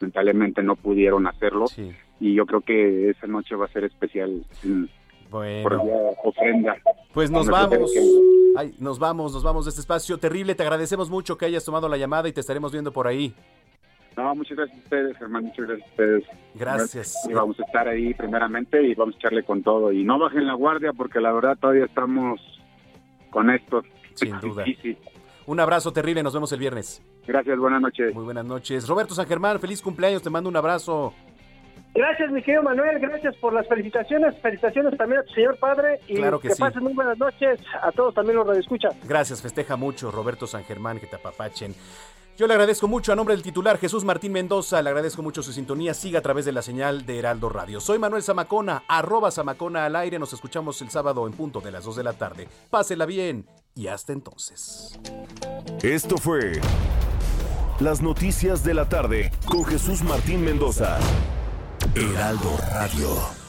lamentablemente no pudieron hacerlo y yo creo que esa noche va a ser especial Bueno. por la ofrenda. Pues nos vamos. Ay, nos vamos, nos vamos de este espacio terrible. Te agradecemos mucho que hayas tomado la llamada y te estaremos viendo por ahí. No, muchas gracias a ustedes, Germán, muchas gracias a ustedes. Gracias. Y vamos a estar ahí primeramente y vamos a echarle con todo. Y no bajen la guardia porque la verdad todavía estamos con esto. Sin duda. Difícil. Un abrazo terrible, nos vemos el viernes. Gracias, buenas noches. Muy buenas noches. Roberto San Germán, feliz cumpleaños, te mando un abrazo. Gracias, mi querido Manuel, gracias por las felicitaciones, felicitaciones también a tu señor padre y Claro que sí. pasen muy buenas noches a todos también los radioescuchas. Gracias, festeja mucho Roberto San Germán, que te apapachen. Yo le agradezco mucho a nombre del titular Jesús Martín Mendoza, le agradezco mucho su sintonía, siga a través de la señal de Heraldo Radio. Soy Manuel Zamacona, arroba Zamacona al aire, nos escuchamos el sábado en punto de las 2 de la tarde. Pásela bien y hasta entonces. Esto fue Las Noticias de la Tarde con Jesús Martín Mendoza. Heraldo Radio.